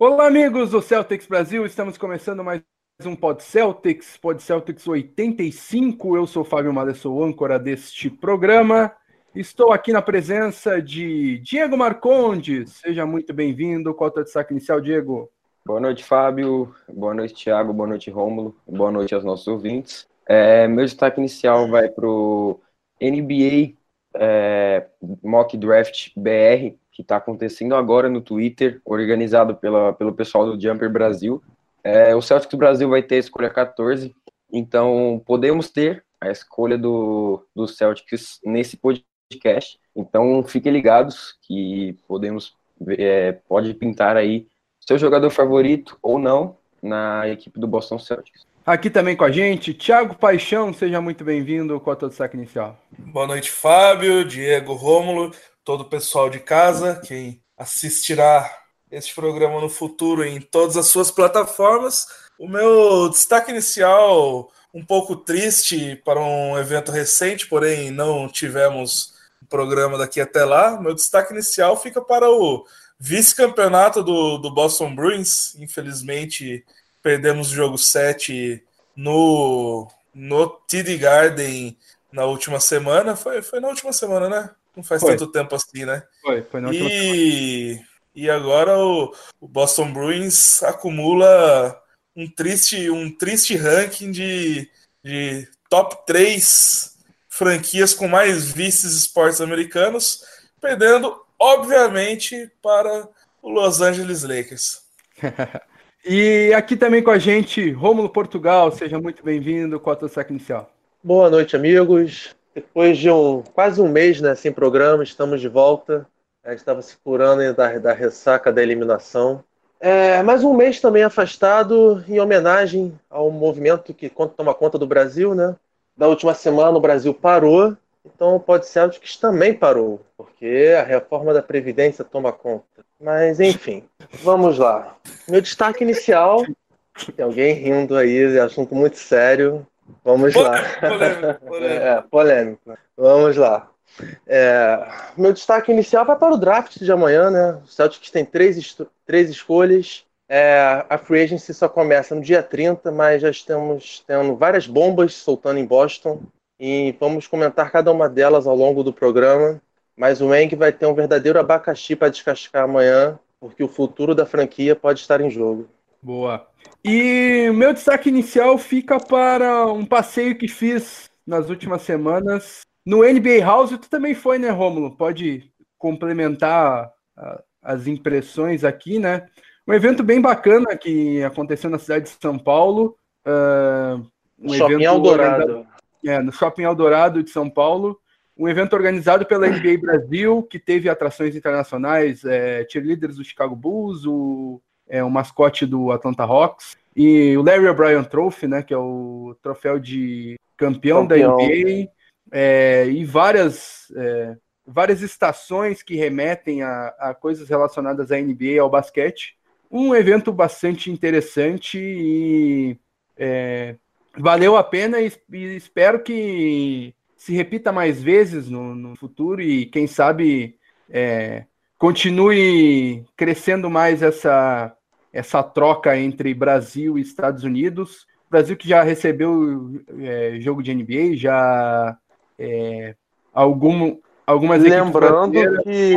Olá, amigos do Celtics Brasil. Estamos começando mais um Pod Celtics, Pod Celtics 85. Eu sou Fábio Malha, sou âncora deste programa. Estou aqui na presença de Diego Marcondes. Seja muito bem-vindo. Qual é o destaque inicial, Diego? Boa noite, Fábio. Boa noite, Thiago. Boa noite, Rômulo. Boa noite aos nossos ouvintes. É, meu destaque inicial vai para o NBA é, Mock Draft BR, que está acontecendo agora no Twitter, organizado pela, pelo pessoal do Jumper Brasil. É, o Celtics Brasil vai ter a escolha 14, então podemos ter a escolha do, do Celtics nesse podcast. Então fiquem ligados que podemos é, pode pintar aí seu jogador favorito ou não na equipe do Boston Celtics. Aqui também com a gente, Thiago Paixão, seja muito bem-vindo com a tua destaque inicial. Boa noite, Fábio, Diego, Rômulo todo o pessoal de casa, quem assistirá este programa no futuro em todas as suas plataformas. O meu destaque inicial, um pouco triste para um evento recente, porém não tivemos programa daqui até lá. Meu destaque inicial fica para o vice-campeonato do, do Boston Bruins. Infelizmente, perdemos o jogo 7 no, no TD Garden na última semana. Foi, foi na última semana, né? Não faz foi. tanto tempo assim, né? Foi, foi na e... e agora o, o Boston Bruins acumula um triste, um triste ranking de, de top 3 franquias com mais vices esportes americanos, perdendo, obviamente, para o Los Angeles Lakers. e aqui também com a gente, Rômulo Portugal, seja muito bem-vindo com a tua saca inicial. Boa noite, amigos. Depois de um quase um mês né, sem programa, estamos de volta. A gente estava se curando da, da ressaca da eliminação. É, mais um mês também afastado em homenagem ao movimento que toma conta do Brasil, né? Da última semana o Brasil parou, então pode ser que também parou, porque a reforma da Previdência toma conta. Mas enfim, vamos lá. Meu destaque inicial, tem alguém rindo aí, é assunto muito sério. Vamos lá. Polêmico, polêmico. É, polêmico. Vamos lá. É, meu destaque inicial vai para o draft de amanhã, né? O Celtics tem três, três escolhas. É, a free agency só começa no dia 30, mas já estamos tendo várias bombas soltando em Boston. E vamos comentar cada uma delas ao longo do programa. Mas o Eng vai ter um verdadeiro abacaxi para descascar amanhã, porque o futuro da franquia pode estar em jogo. Boa. E meu destaque inicial fica para um passeio que fiz nas últimas semanas no NBA House. Tu também foi, né, Rômulo? Pode complementar as impressões aqui, né? Um evento bem bacana que aconteceu na cidade de São Paulo. Uh, um Shopping Eldorado. É, no Shopping Eldorado de São Paulo. Um evento organizado pela NBA Brasil, que teve atrações internacionais, é, cheerleaders do Chicago Bulls, o é o mascote do Atlanta Hawks. E o Larry O'Brien Trophy, né, que é o troféu de campeão, campeão. da NBA, é, e várias, é, várias estações que remetem a, a, coisas relacionadas à NBA e ao basquete. Um evento bastante interessante e é, valeu a pena e, e, espero que se repita mais vezes no, no futuro e quem sabe é, continue crescendo mais essa essa troca entre Brasil e Estados Unidos. Brasil que já recebeu é, jogo de NBA, já é, algum, algumas Lembrando que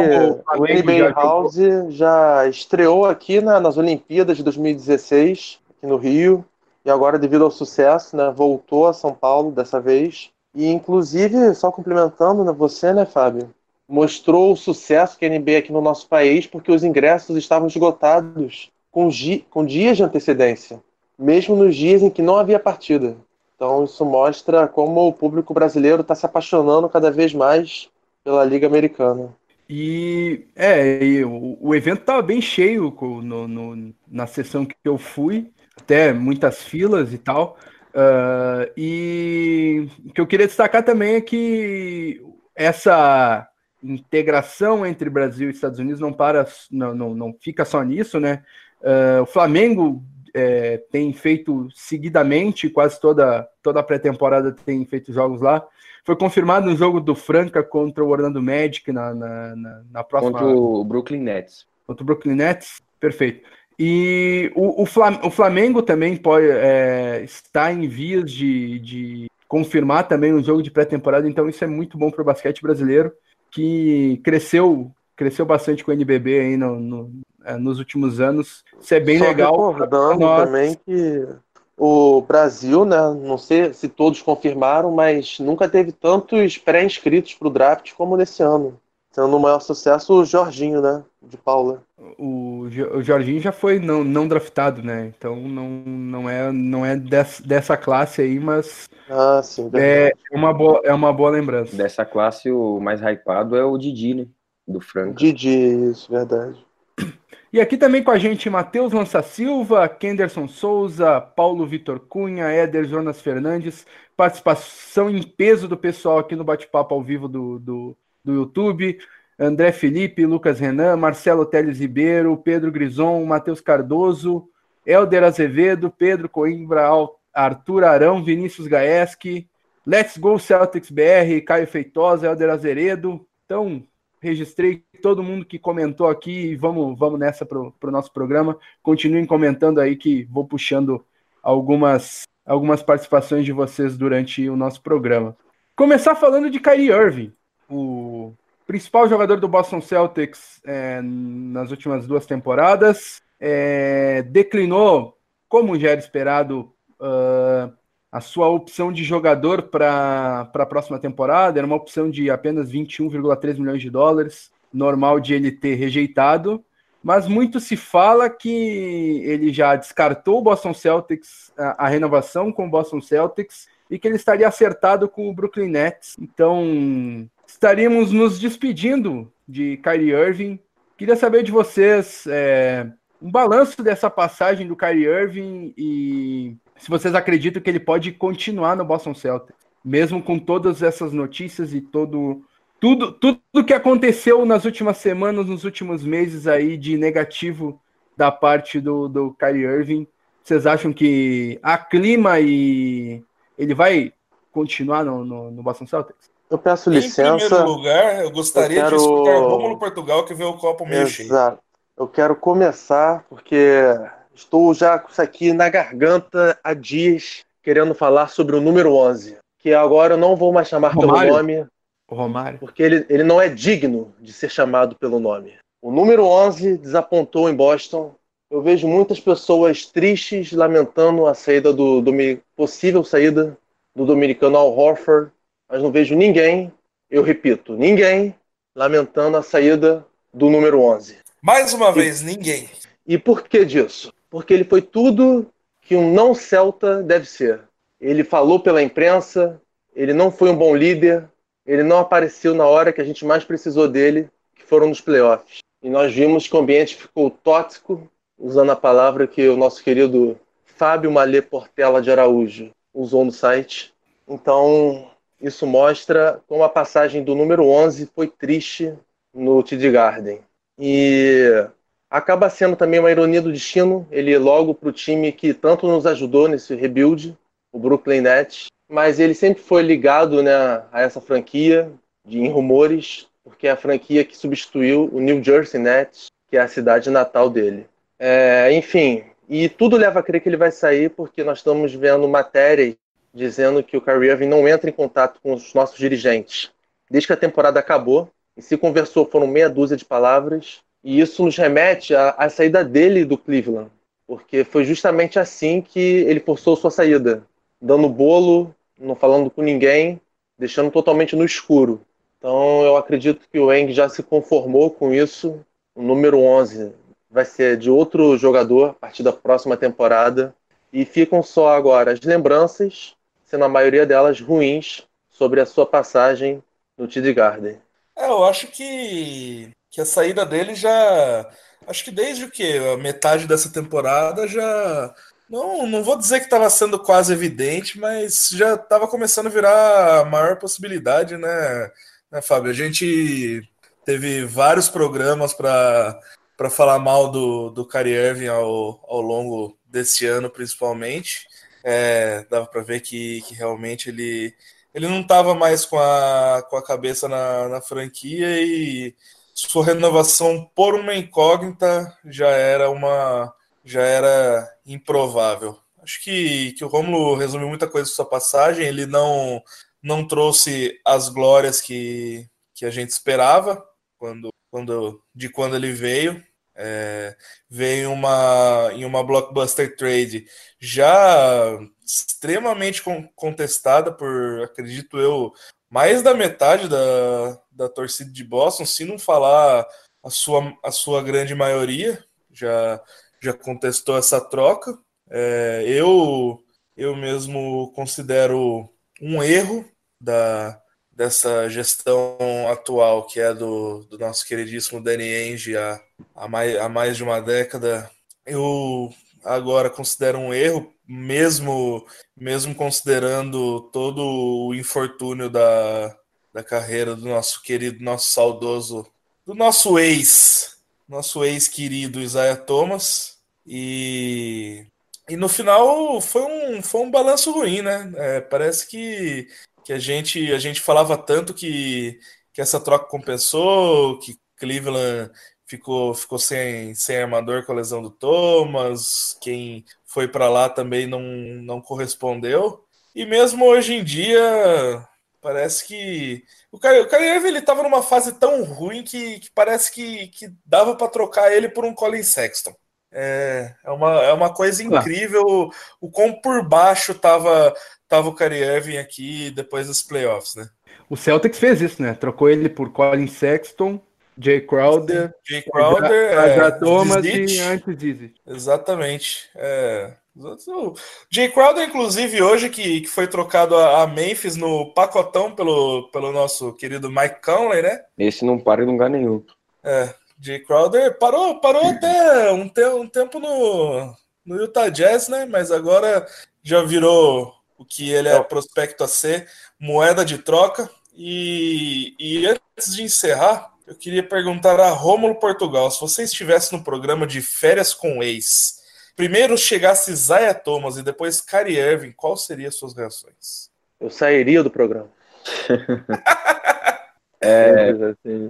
o NBA House jogou. já estreou aqui na, nas Olimpíadas de 2016, aqui no Rio, e agora, devido ao sucesso, né, voltou a São Paulo dessa vez. E, inclusive, só complementando né, você, né, Fábio? Mostrou o sucesso que a NBA aqui no nosso país, porque os ingressos estavam esgotados com, com dias de antecedência, mesmo nos dias em que não havia partida. Então isso mostra como o público brasileiro está se apaixonando cada vez mais pela Liga Americana. E é, e o, o, evento estava bem cheio no, no, na sessão que eu fui, até muitas filas e tal. Uh, e o que eu queria destacar também é que essa integração entre Brasil e Estados Unidos não para, não, não, não fica só nisso, né? Uh, o Flamengo é, tem feito seguidamente, quase toda, toda a pré-temporada tem feito jogos lá. Foi confirmado um jogo do Franca contra o Orlando Magic na, na, na, na próxima. Contra o Brooklyn Nets. Contra o Brooklyn Nets, perfeito. E o, o, Flamengo também pode, é, está em vias de, de confirmar também um jogo de pré-temporada, então isso é muito bom para o basquete brasileiro, que cresceu cresceu bastante com o NBB aí no, no, nos últimos anos. Isso é bem Só legal. Recordando também que o Brasil, né, não sei se todos confirmaram, mas nunca teve tantos pré-inscritos para o draft como nesse ano. Sendo o maior sucesso o Jorginho, né? De Paula. O, o Jorginho já foi não, não draftado, né? Então não, não é, não é dessa, dessa classe aí, mas. Ah, sim. É uma, boa, é uma boa lembrança. Dessa classe, o mais hypado é o Didi, né? Do Franco. Didi, isso, verdade. E aqui também com a gente Matheus Lança Silva, Kenderson Souza, Paulo Vitor Cunha, Éder Jonas Fernandes, participação em peso do pessoal aqui no bate-papo ao vivo do, do, do YouTube. André Felipe, Lucas Renan, Marcelo Teles Ribeiro, Pedro Grison, Matheus Cardoso, Helder Azevedo, Pedro Coimbra, Arthur Arão, Vinícius Gaeski, Let's Go Celtics BR, Caio Feitosa, Helder Azeredo. Então, registrei todo mundo que comentou aqui vamos, vamos nessa para o pro nosso programa. Continuem comentando aí que vou puxando algumas, algumas participações de vocês durante o nosso programa. Começar falando de Kyrie Irving o principal jogador do Boston Celtics é, nas últimas duas temporadas, é, declinou, como já era esperado, uh, a sua opção de jogador para a próxima temporada. Era uma opção de apenas 21,3 milhões de dólares, normal de ele ter rejeitado. Mas muito se fala que ele já descartou o Boston Celtics, a, a renovação com o Boston Celtics, e que ele estaria acertado com o Brooklyn Nets. Então, estaríamos nos despedindo de Kyrie Irving. Queria saber de vocês é, um balanço dessa passagem do Kyrie Irving e se vocês acreditam que ele pode continuar no Boston Celtics, mesmo com todas essas notícias e todo tudo tudo que aconteceu nas últimas semanas, nos últimos meses aí de negativo da parte do, do Kyrie Irving. Vocês acham que a clima e ele vai continuar no, no, no Boston Celtics? Eu peço licença. Em primeiro lugar, eu gostaria eu quero... de escutar Rômulo Portugal que vê o copo meio Exato. cheio. Eu quero começar porque estou já com isso aqui na garganta há dias querendo falar sobre o número 11, que agora eu não vou mais chamar Romário. pelo nome. O Romário. Porque ele, ele não é digno de ser chamado pelo nome. O número 11 desapontou em Boston. Eu vejo muitas pessoas tristes lamentando a saída do, do possível saída do dominicano Al Horford mas não vejo ninguém, eu repito, ninguém lamentando a saída do número 11. Mais uma e, vez, ninguém. E por que disso? Porque ele foi tudo que um não celta deve ser. Ele falou pela imprensa, ele não foi um bom líder, ele não apareceu na hora que a gente mais precisou dele, que foram nos playoffs. E nós vimos que o ambiente ficou tóxico, usando a palavra que o nosso querido Fábio Malê Portela de Araújo usou no site. Então, isso mostra como a passagem do número 11 foi triste no TD Garden. E acaba sendo também uma ironia do destino, ele logo para o time que tanto nos ajudou nesse rebuild, o Brooklyn Nets, mas ele sempre foi ligado né, a essa franquia de, em rumores, porque é a franquia que substituiu o New Jersey Nets, que é a cidade natal dele. É, enfim, e tudo leva a crer que ele vai sair porque nós estamos vendo matérias dizendo que o Kyrie Irving não entra em contato com os nossos dirigentes. Desde que a temporada acabou, e se conversou foram meia dúzia de palavras, e isso nos remete à, à saída dele do Cleveland, porque foi justamente assim que ele forçou sua saída, dando bolo, não falando com ninguém, deixando totalmente no escuro. Então eu acredito que o Eng já se conformou com isso. O número 11 vai ser de outro jogador a partir da próxima temporada. E ficam só agora as lembranças sendo a maioria delas ruins sobre a sua passagem no TD Garden. É, eu acho que, que a saída dele já. Acho que desde o que? A metade dessa temporada já. Não, não vou dizer que estava sendo quase evidente, mas já estava começando a virar a maior possibilidade, né, né Fábio? A gente teve vários programas para falar mal do, do Kyrie Irving ao, ao longo desse ano, principalmente. É, dava para ver que, que realmente ele, ele não estava mais com a, com a cabeça na, na franquia e sua renovação por uma incógnita já era uma, já era improvável. Acho que, que o Romulo resumiu muita coisa sua passagem. Ele não, não trouxe as glórias que, que a gente esperava quando, quando, de quando ele veio. É, veio uma, em uma blockbuster trade já extremamente contestada por, acredito eu, mais da metade da, da torcida de Boston, se não falar a sua, a sua grande maioria, já, já contestou essa troca. É, eu, eu mesmo considero um erro da, dessa gestão atual, que é do, do nosso queridíssimo Danny Ainge há, há, mais, há mais de uma década. Eu agora considero um erro, mesmo, mesmo considerando todo o infortúnio da, da carreira do nosso querido, nosso saudoso, do nosso ex, nosso ex-querido Isaiah Thomas. E, e no final foi um, foi um balanço ruim, né? É, parece que, que a, gente, a gente falava tanto que, que essa troca compensou, que Cleveland ficou, ficou sem, sem armador com a lesão do Thomas, quem foi para lá também não, não correspondeu. E mesmo hoje em dia, Parece que. O Kyrie ele tava numa fase tão ruim que, que parece que, que dava para trocar ele por um Colin Sexton. É, é, uma, é uma coisa incrível o quão por baixo tava, tava o Kyrie Irving aqui depois dos playoffs, né? O Celtics fez isso, né? Trocou ele por Colin Sexton, Jay Crowder, Jay Crowder, é, Thomas e antes Dizzy. Exatamente. É, o Jay Crowder, inclusive, hoje que, que foi trocado a, a, Memphis no pacotão pelo, pelo nosso querido Mike Conley, né? Esse não para em lugar nenhum. É, Jay Crowder parou, parou até um, te, um tempo no, no Utah Jazz, né? Mas agora já virou o que ele é prospecto a ser, moeda de troca. E, e antes de encerrar, eu queria perguntar a Rômulo Portugal, se você estivesse no programa de férias com ex, primeiro chegasse Zaya Thomas e depois Kyrie Irving, qual seriam as suas reações? Eu sairia do programa. é,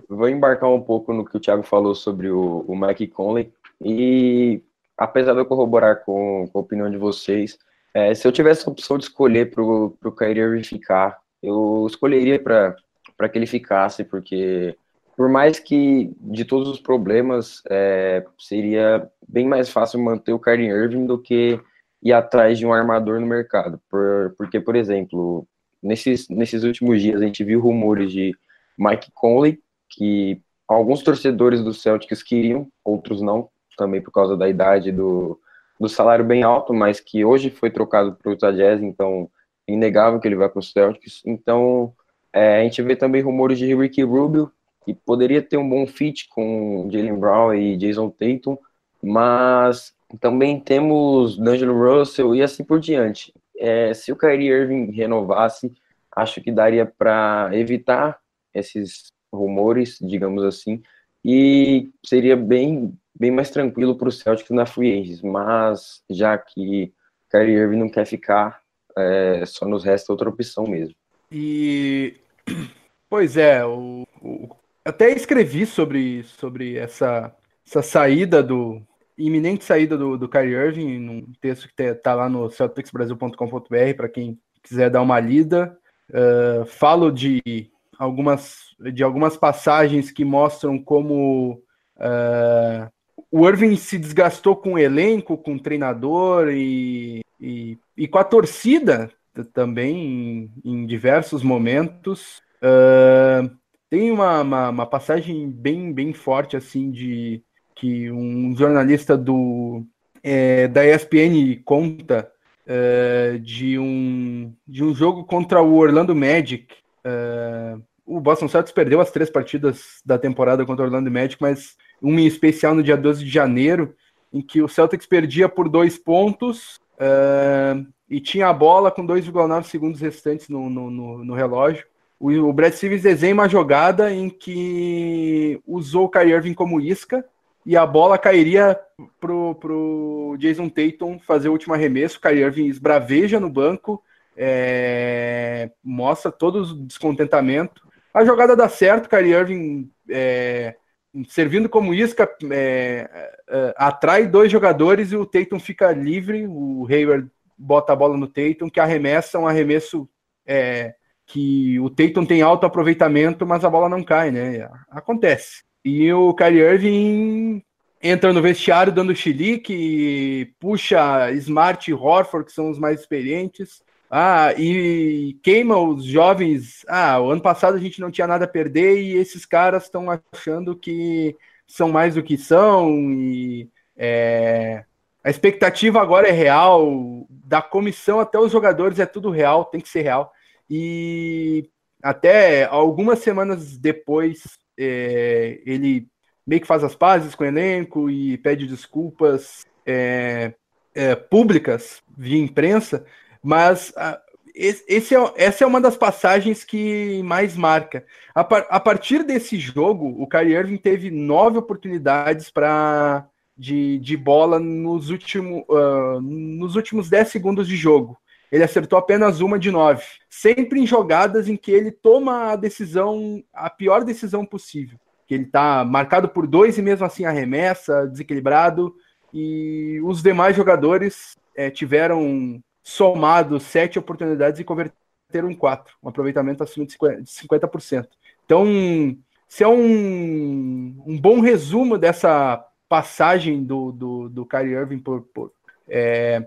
vou embarcar um pouco no que o Thiago falou sobre o, o Mike Conley e apesar de eu corroborar com, com a opinião de vocês, é, se eu tivesse a opção de escolher para o Kyrie Irving ficar, eu escolheria para que ele ficasse, porque por mais que de todos os problemas é, seria bem mais fácil manter o Kyrie Irving do que ir atrás de um armador no mercado, por, porque por exemplo nesses nesses últimos dias a gente viu rumores de Mike Conley que alguns torcedores do Celtics queriam, outros não, também por causa da idade do, do salário bem alto, mas que hoje foi trocado para o Jazz, então inegável que ele vai para o Celtics. Então é, a gente vê também rumores de Ricky Rubio, que poderia ter um bom fit com Jalen Brown e Jason Tatum, mas também temos D'Angelo Russell e assim por diante. É, se o Kyrie Irving renovasse, acho que daria para evitar esses rumores, digamos assim, e seria bem, bem mais tranquilo para o Celtics na free agents, mas já que Kyrie Irving não quer ficar, é, só nos resta outra opção mesmo. E pois é, o, o até escrevi sobre, sobre essa, essa saída do. iminente saída do, do Kyrie Irving, num texto que está lá no celticsbrasil.com.br, para quem quiser dar uma lida. Uh, falo de algumas, de algumas passagens que mostram como uh, o Irving se desgastou com o elenco, com o treinador e, e, e com a torcida também em, em diversos momentos. Uh, tem uma, uma, uma, passagem bem, bem forte, assim, de que um jornalista do, é, da ESPN conta é, de, um, de um jogo contra o Orlando Magic. É, o Boston Celtics perdeu as três partidas da temporada contra o Orlando Magic, mas uma em especial no dia 12 de janeiro, em que o Celtics perdia por dois pontos é, e tinha a bola com 2,9 segundos restantes no, no, no, no relógio o, Brad Stevens desenha uma jogada em que usou o Kyrie Irving como isca e a bola cairia pro, pro Jason Tatum fazer o último arremesso. O Kyrie Irving esbraveja no banco, é, mostra todo o descontentamento. A jogada dá certo, o Kyrie Irving é, servindo como isca, é, é, atrai dois jogadores e o Tatum fica livre. O Hayward bota a bola no Tatum, que arremessa um arremesso é, que o Tatum tem alto aproveitamento, mas a bola não cai, né? Acontece. E o Kyrie Irving entra no vestiário dando chilique, puxa Smart e Horford, que são os mais experientes. Ah, e queima os jovens. Ah, o ano passado a gente não tinha nada a perder e esses caras estão achando que são mais do que são. E é, a expectativa agora é real. Da comissão até os jogadores é tudo real, tem que ser real. E até algumas semanas depois é, ele meio que faz as pazes com o elenco e pede desculpas é, é, públicas via imprensa, mas a, esse é, essa é uma das passagens que mais marca. A, par, a partir desse jogo, o Kyrie Irving teve nove oportunidades para de, de bola nos, último, uh, nos últimos dez segundos de jogo. Ele acertou apenas uma de nove, sempre em jogadas em que ele toma a decisão, a pior decisão possível que ele está marcado por dois e mesmo assim arremessa, desequilibrado. E os demais jogadores é, tiveram somado sete oportunidades e converteram quatro, um aproveitamento acima de 50%. Então, se é um, um bom resumo dessa passagem do, do, do Kyrie Irving por, por é,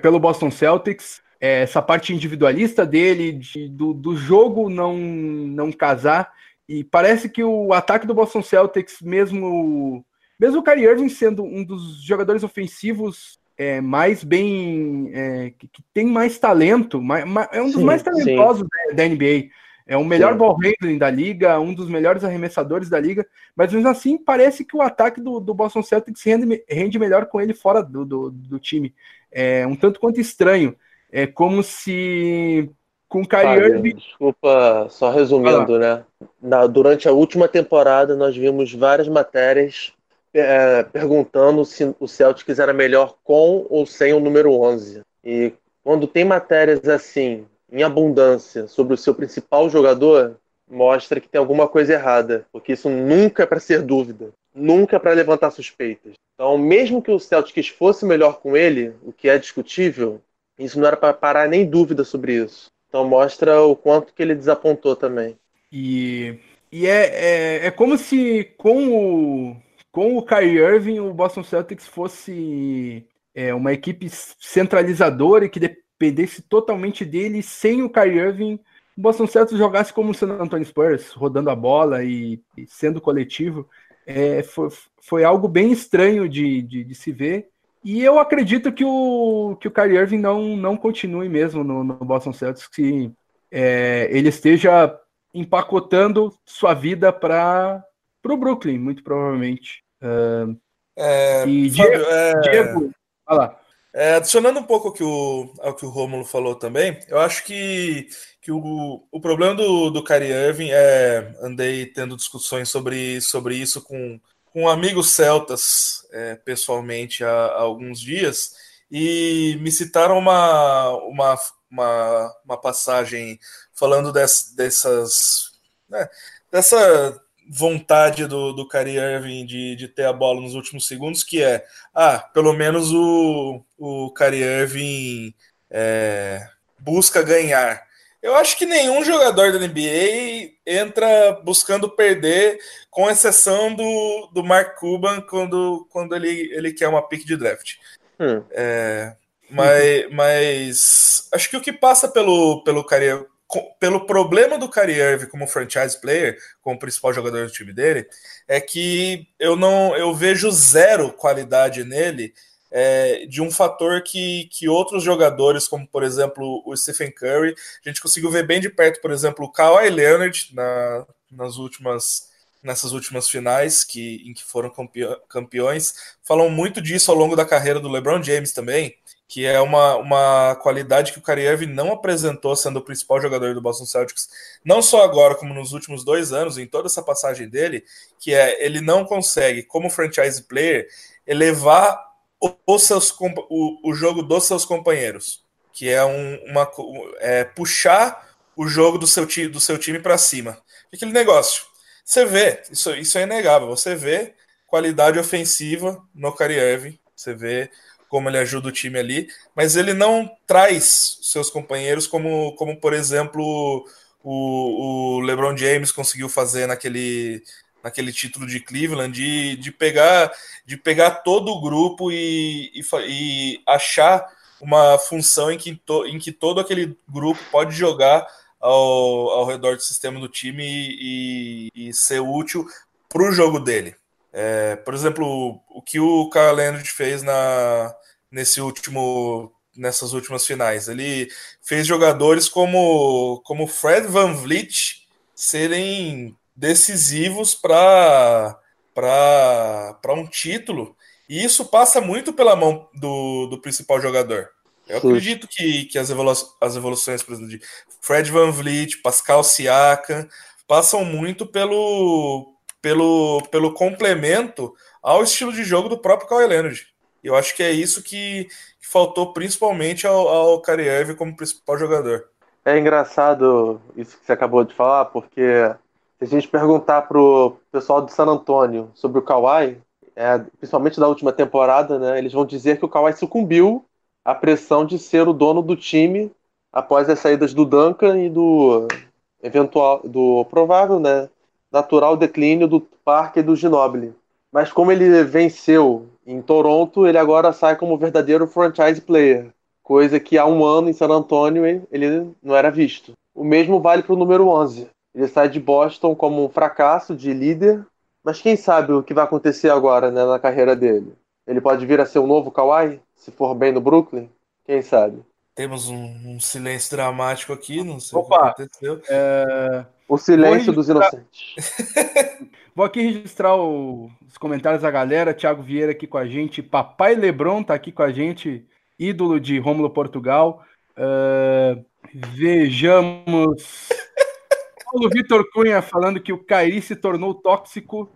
pelo Boston Celtics, é, essa parte individualista dele, de, do, do jogo não, não casar e parece que o ataque do Boston Celtics, mesmo, mesmo o Kyrie Irving sendo um dos jogadores ofensivos é, mais bem. É, que, que, tem mais talento, mais, é um dos sim, mais talentosos da, da, NBA. É o melhor sim. ball handling da liga, um dos melhores arremessadores da liga, mas mesmo assim parece que o ataque do, do Boston Celtics rende, rende melhor com ele fora do, do, do time. É um tanto quanto estranho. É como se com o Kyrie Irving. Desculpa, só resumindo, ah. né? Na, durante a última temporada, nós vimos várias matérias é, perguntando se o Celtics era melhor com ou sem o número 11. E quando tem matérias assim, em abundância, sobre o seu principal jogador, mostra que tem alguma coisa errada, porque isso nunca é para ser dúvida, nunca é para levantar suspeitas. Então, mesmo que o Celtics fosse melhor com ele, o que é discutível, isso não era para parar nem dúvida sobre isso. Então mostra o quanto que ele desapontou também. E, e é, é, é como se com o, com o Kyrie Irving o Boston Celtics fosse é, uma equipe centralizadora e que dependesse totalmente dele. Sem o Kyrie Irving, o Boston Celtics jogasse como o San Antonio Spurs, rodando a bola e, e sendo coletivo. É, foi, foi algo bem estranho de, de, de se ver. E eu acredito que o, que o Kyrie Irving não, não continue mesmo no, no Boston Celtics, que é, ele esteja empacotando sua vida para o Brooklyn, muito provavelmente. Uh, é, e Fábio, Diego, é... Diego lá. É, adicionando um pouco ao que o, ao que o Romulo falou também, eu acho que, que o, o problema do, do Kyrie Irving é. Andei tendo discussões sobre, sobre isso com, com amigos celtas é, pessoalmente há, há, alguns dias e me citaram uma, uma, uma, uma passagem falando dess, dessas né, dessa vontade do, do Kyrie Irving de, de ter a bola nos últimos segundos, que é, ah, pelo menos o, o Kyrie Irving é, busca ganhar. Eu acho que nenhum jogador da NBA entra buscando perder, com exceção do, do Mark Cuban quando, quando ele, ele quer uma pick de draft. Hum. É, mas, mas acho que o que passa pelo, pelo, pelo problema do Kyrie Irving como franchise player, como principal jogador do time dele, é que eu não eu vejo zero qualidade nele é, de um fator que, que outros jogadores, como por exemplo o Stephen Curry, a gente conseguiu ver bem de perto, por exemplo, o Kawhi Leonard na, nas últimas nessas últimas finais que, em que foram campeões, falam muito disso ao longo da carreira do LeBron James também, que é uma, uma qualidade que o Kyrie não apresentou sendo o principal jogador do Boston Celtics, não só agora, como nos últimos dois anos, em toda essa passagem dele, que é ele não consegue, como franchise player, elevar os seus, o, o jogo dos seus companheiros, que é um, uma é, puxar o jogo do seu, do seu time para cima. Aquele negócio. você vê, isso, isso é inegável, você vê qualidade ofensiva no Kyrie você vê como ele ajuda o time ali, mas ele não traz seus companheiros como, como por exemplo, o, o LeBron James conseguiu fazer naquele, naquele título de Cleveland, de, de, pegar, de pegar todo o grupo e, e, e achar uma função em que, to, em que todo aquele grupo pode jogar ao, ao redor do sistema do time e, e, e ser útil para o jogo dele. É, por exemplo, o que o Kyle Leonard fez na, nesse último, nessas últimas finais. Ele fez jogadores como, como Fred Van Vliet serem decisivos para um título. E isso passa muito pela mão do, do principal jogador. Eu Sim. acredito que, que as, evolu as evoluções, por exemplo, de Fred Van Vliet, Pascal Siakam, passam muito pelo, pelo, pelo complemento ao estilo de jogo do próprio Kawhi Leonard. Eu acho que é isso que, que faltou principalmente ao, ao Kariev como principal jogador. É engraçado isso que você acabou de falar, porque se a gente perguntar pro pessoal de San Antônio sobre o Kawhi, é, principalmente da última temporada, né, eles vão dizer que o Kawhi sucumbiu à pressão de ser o dono do time após as saídas do Duncan e do eventual, do provável, né, natural declínio do Parque e do Ginobili. Mas como ele venceu em Toronto, ele agora sai como verdadeiro franchise player, coisa que há um ano em San Antonio ele não era visto. O mesmo vale para o número 11. Ele sai de Boston como um fracasso de líder, mas quem sabe o que vai acontecer agora né, na carreira dele? Ele pode vir a ser um novo Kawhi, se for bem no Brooklyn? Quem sabe? Temos um, um silêncio dramático aqui, não sei Opa, o que aconteceu. É... O silêncio dos inocentes. Vou aqui registrar o, os comentários da galera. Thiago Vieira aqui com a gente. Papai Lebron tá aqui com a gente. Ídolo de Rômulo Portugal. Uh, vejamos. Paulo Vitor Cunha falando que o Kairi se tornou tóxico.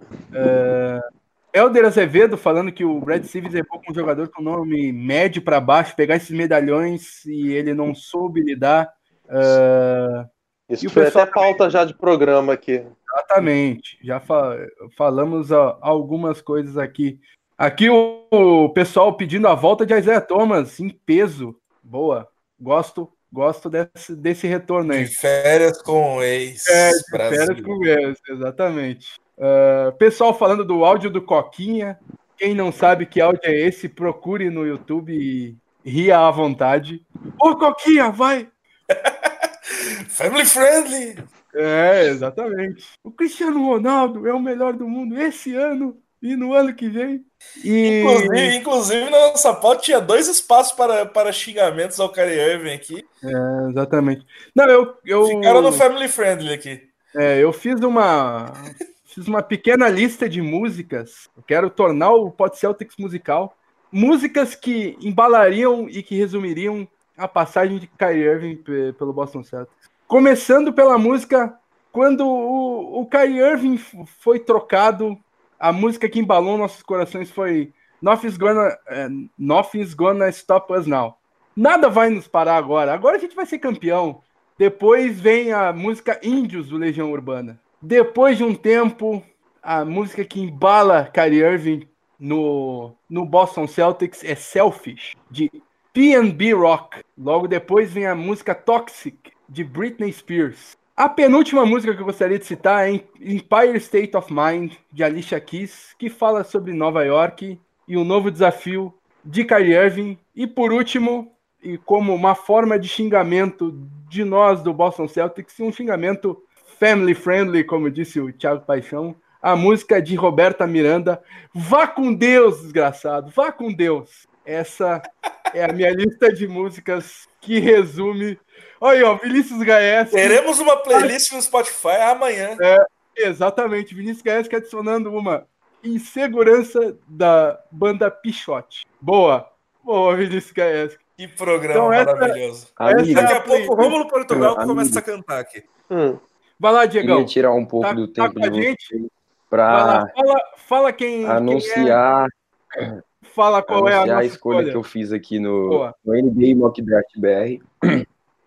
Helder Azevedo falando que o Brad Stevens levou com um jogador com nome médio para baixo, pegar esses medalhões e ele não soube lidar. Uh, isso foi até pauta já de programa aqui. Exatamente. Já fa falamos ó, algumas coisas aqui. Aqui o, o, pessoal pedindo a volta de Isaiah Thomas em peso. Boa. Gosto, gosto desse, desse retorno aí. De férias com o ex. É, de férias com o ex, exatamente. Uh, pessoal falando do áudio do Coquinha. Quem não sabe que áudio é esse, procure no YouTube e ria à vontade. Ô, Coquinha, vai! Family friendly! É, exatamente. O Cristiano Ronaldo é o melhor do mundo esse ano e no ano que vem. E... Inclusive, inclusive na nossa pauta tinha dois espaços para, para xingamentos ao Irving aqui. É, exatamente. Não, eu, eu... Ficaram no Family Friendly aqui. É, eu fiz uma... fiz uma pequena lista de músicas. Eu quero tornar o Pod Celtics musical. Músicas que embalariam e que resumiriam a passagem de Kyrie Irving pelo Boston Celtics. Começando pela música, quando o, o Kyrie Irving foi trocado, a música que embalou nossos corações foi Nothing's Gonna, uh, Nothing's Gonna Stop Us Now. Nada vai nos parar agora. Agora a gente vai ser campeão. Depois vem a música Índios do Legião Urbana. Depois de um tempo, a música que embala Kyrie Irving no, no Boston Celtics é Selfish, de P&B Rock. Logo depois vem a música Toxic, de Britney Spears. A penúltima música que eu gostaria de citar é Empire State of Mind, de Alicia Keys, que fala sobre Nova York e o novo desafio de Kyrie Irving. E por último, e como uma forma de xingamento de nós do Boston Celtics, um xingamento family friendly, como disse o Thiago Paixão, a música de Roberta Miranda, Vá com Deus, desgraçado, vá com Deus. Essa é a minha lista de músicas que resume Olha, ó, Vinícius Gaes. Teremos uma playlist no Spotify amanhã. É, exatamente. Vinícius Gaes que adicionando uma insegurança da banda Pichote. Boa. Boa, Vinícius Gaes. Que programa então, maravilhoso. Essa, Daqui a pouco o Rômulo Portugal amigo. começa a cantar aqui. Hum. Vai lá, Diego. Queria tirar um pouco tá, do tá tempo tá de gente para fala, fala quem anunciar. Quem é. Fala qual é a, a escolha, escolha, que eu fiz aqui no, no NBA Mock Draft BR.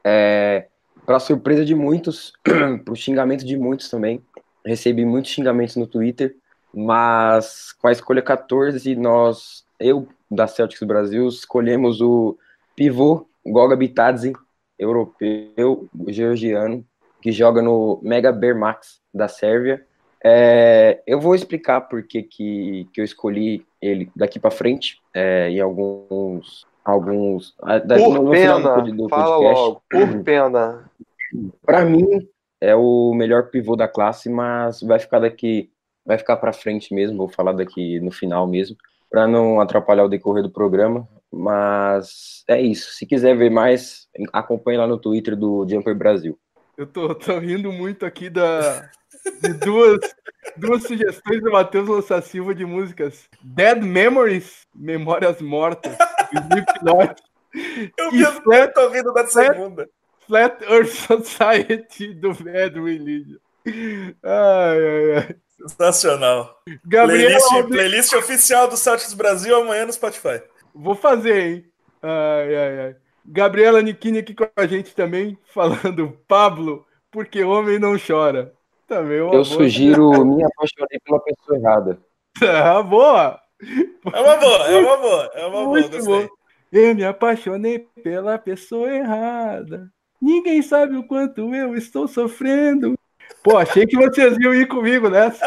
É, para surpresa de muitos, para o xingamento de muitos também, recebi muitos xingamentos no Twitter, mas com a escolha 14, nós, eu da Celtics do Brasil, escolhemos o pivô Goga Bitadze, europeu, georgiano, que joga no Mega Bear Max da Sérvia. É, eu vou explicar por que, que, que eu escolhi ele daqui para frente, é, em alguns. Alguns ah, por no, no pena, do, do fala podcast. logo, por pena. Para mim, é o melhor pivô da classe, mas vai ficar daqui, vai ficar para frente mesmo, vou falar daqui no final mesmo, para não atrapalhar o decorrer do programa. Mas é isso. Se quiser ver mais, acompanhe lá no Twitter do Jumper Brasil. Eu tô, tô rindo muito aqui da, de duas, duas sugestões do Matheus Lança Silva de músicas. Dead Memories, Memórias Mortas, Slipknot. Eu mesmo flat, tô rindo da segunda. Flat Earth Society do Bad Religion. Ai, ai, ai. Sensacional. Gabriel playlist, playlist oficial do Celtics Brasil amanhã no Spotify. Vou fazer, hein? Ai, ai, ai. Gabriela Nikini aqui com a gente também, falando Pablo, porque homem não chora. Também Eu boa. sugiro Me Apaixonei pela Pessoa Errada. Ah, boa! É uma boa, é uma boa, é uma Muito boa, gostei. Eu me apaixonei pela pessoa errada. Ninguém sabe o quanto eu estou sofrendo. Pô, achei que vocês iam ir comigo nessa.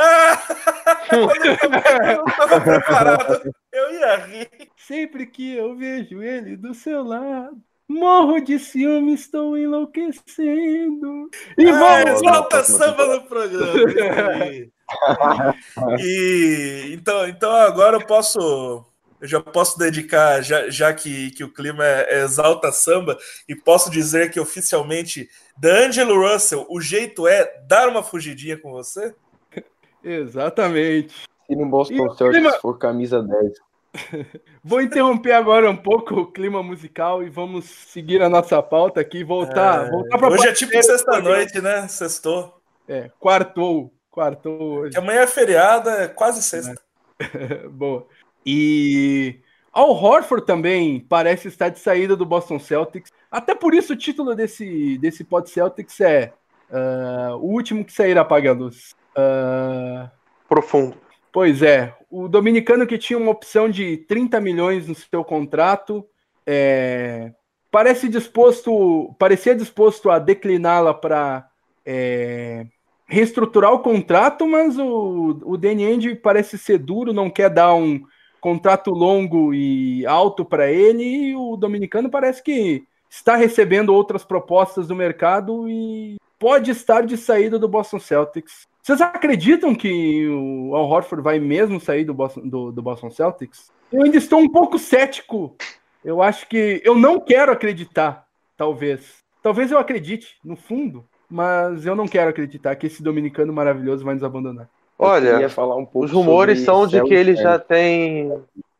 eu tava preparado. Eu ia rir. Sempre que eu vejo ele do seu lado, morro de ciúme, estou enlouquecendo. E ah, vamos volta samba no programa. e então, então agora eu posso eu já posso dedicar, já, já que, que o clima é, é exalta samba, e posso dizer que oficialmente, D'Angelo Russell, o jeito é dar uma fugidinha com você? Exatamente. E no Boston Celtics clima... for camisa 10. Vou interromper agora um pouco o clima musical e vamos seguir a nossa pauta aqui voltar. É... voltar pra hoje é tipo sexta-noite, né? Sextou. É, quartou. Quartou hoje. Que amanhã é feriado, é quase sexta. É. Boa. E Al Horford também parece estar de saída do Boston Celtics. Até por isso o título desse, desse Pod Celtics é uh, O Último que Sairá Apagando. Uh... Profundo. Pois é. O dominicano que tinha uma opção de 30 milhões no seu contrato é, parece disposto, parecia disposto a decliná-la para é, reestruturar o contrato, mas o, o Danny parece ser duro, não quer dar um contrato longo e alto para ele, e o dominicano parece que está recebendo outras propostas do mercado e pode estar de saída do Boston Celtics. Vocês acreditam que o Al Horford vai mesmo sair do Boston, do, do Boston Celtics? Eu ainda estou um pouco cético. Eu acho que eu não quero acreditar, talvez. Talvez eu acredite, no fundo, mas eu não quero acreditar que esse dominicano maravilhoso vai nos abandonar. Olha, um os rumores são de que ele já tem.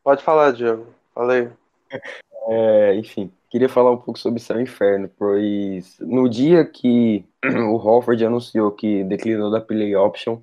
Pode falar, Diego. Falei. É, enfim, queria falar um pouco sobre Céu Inferno, pois no dia que o Hofford anunciou que declinou da play option,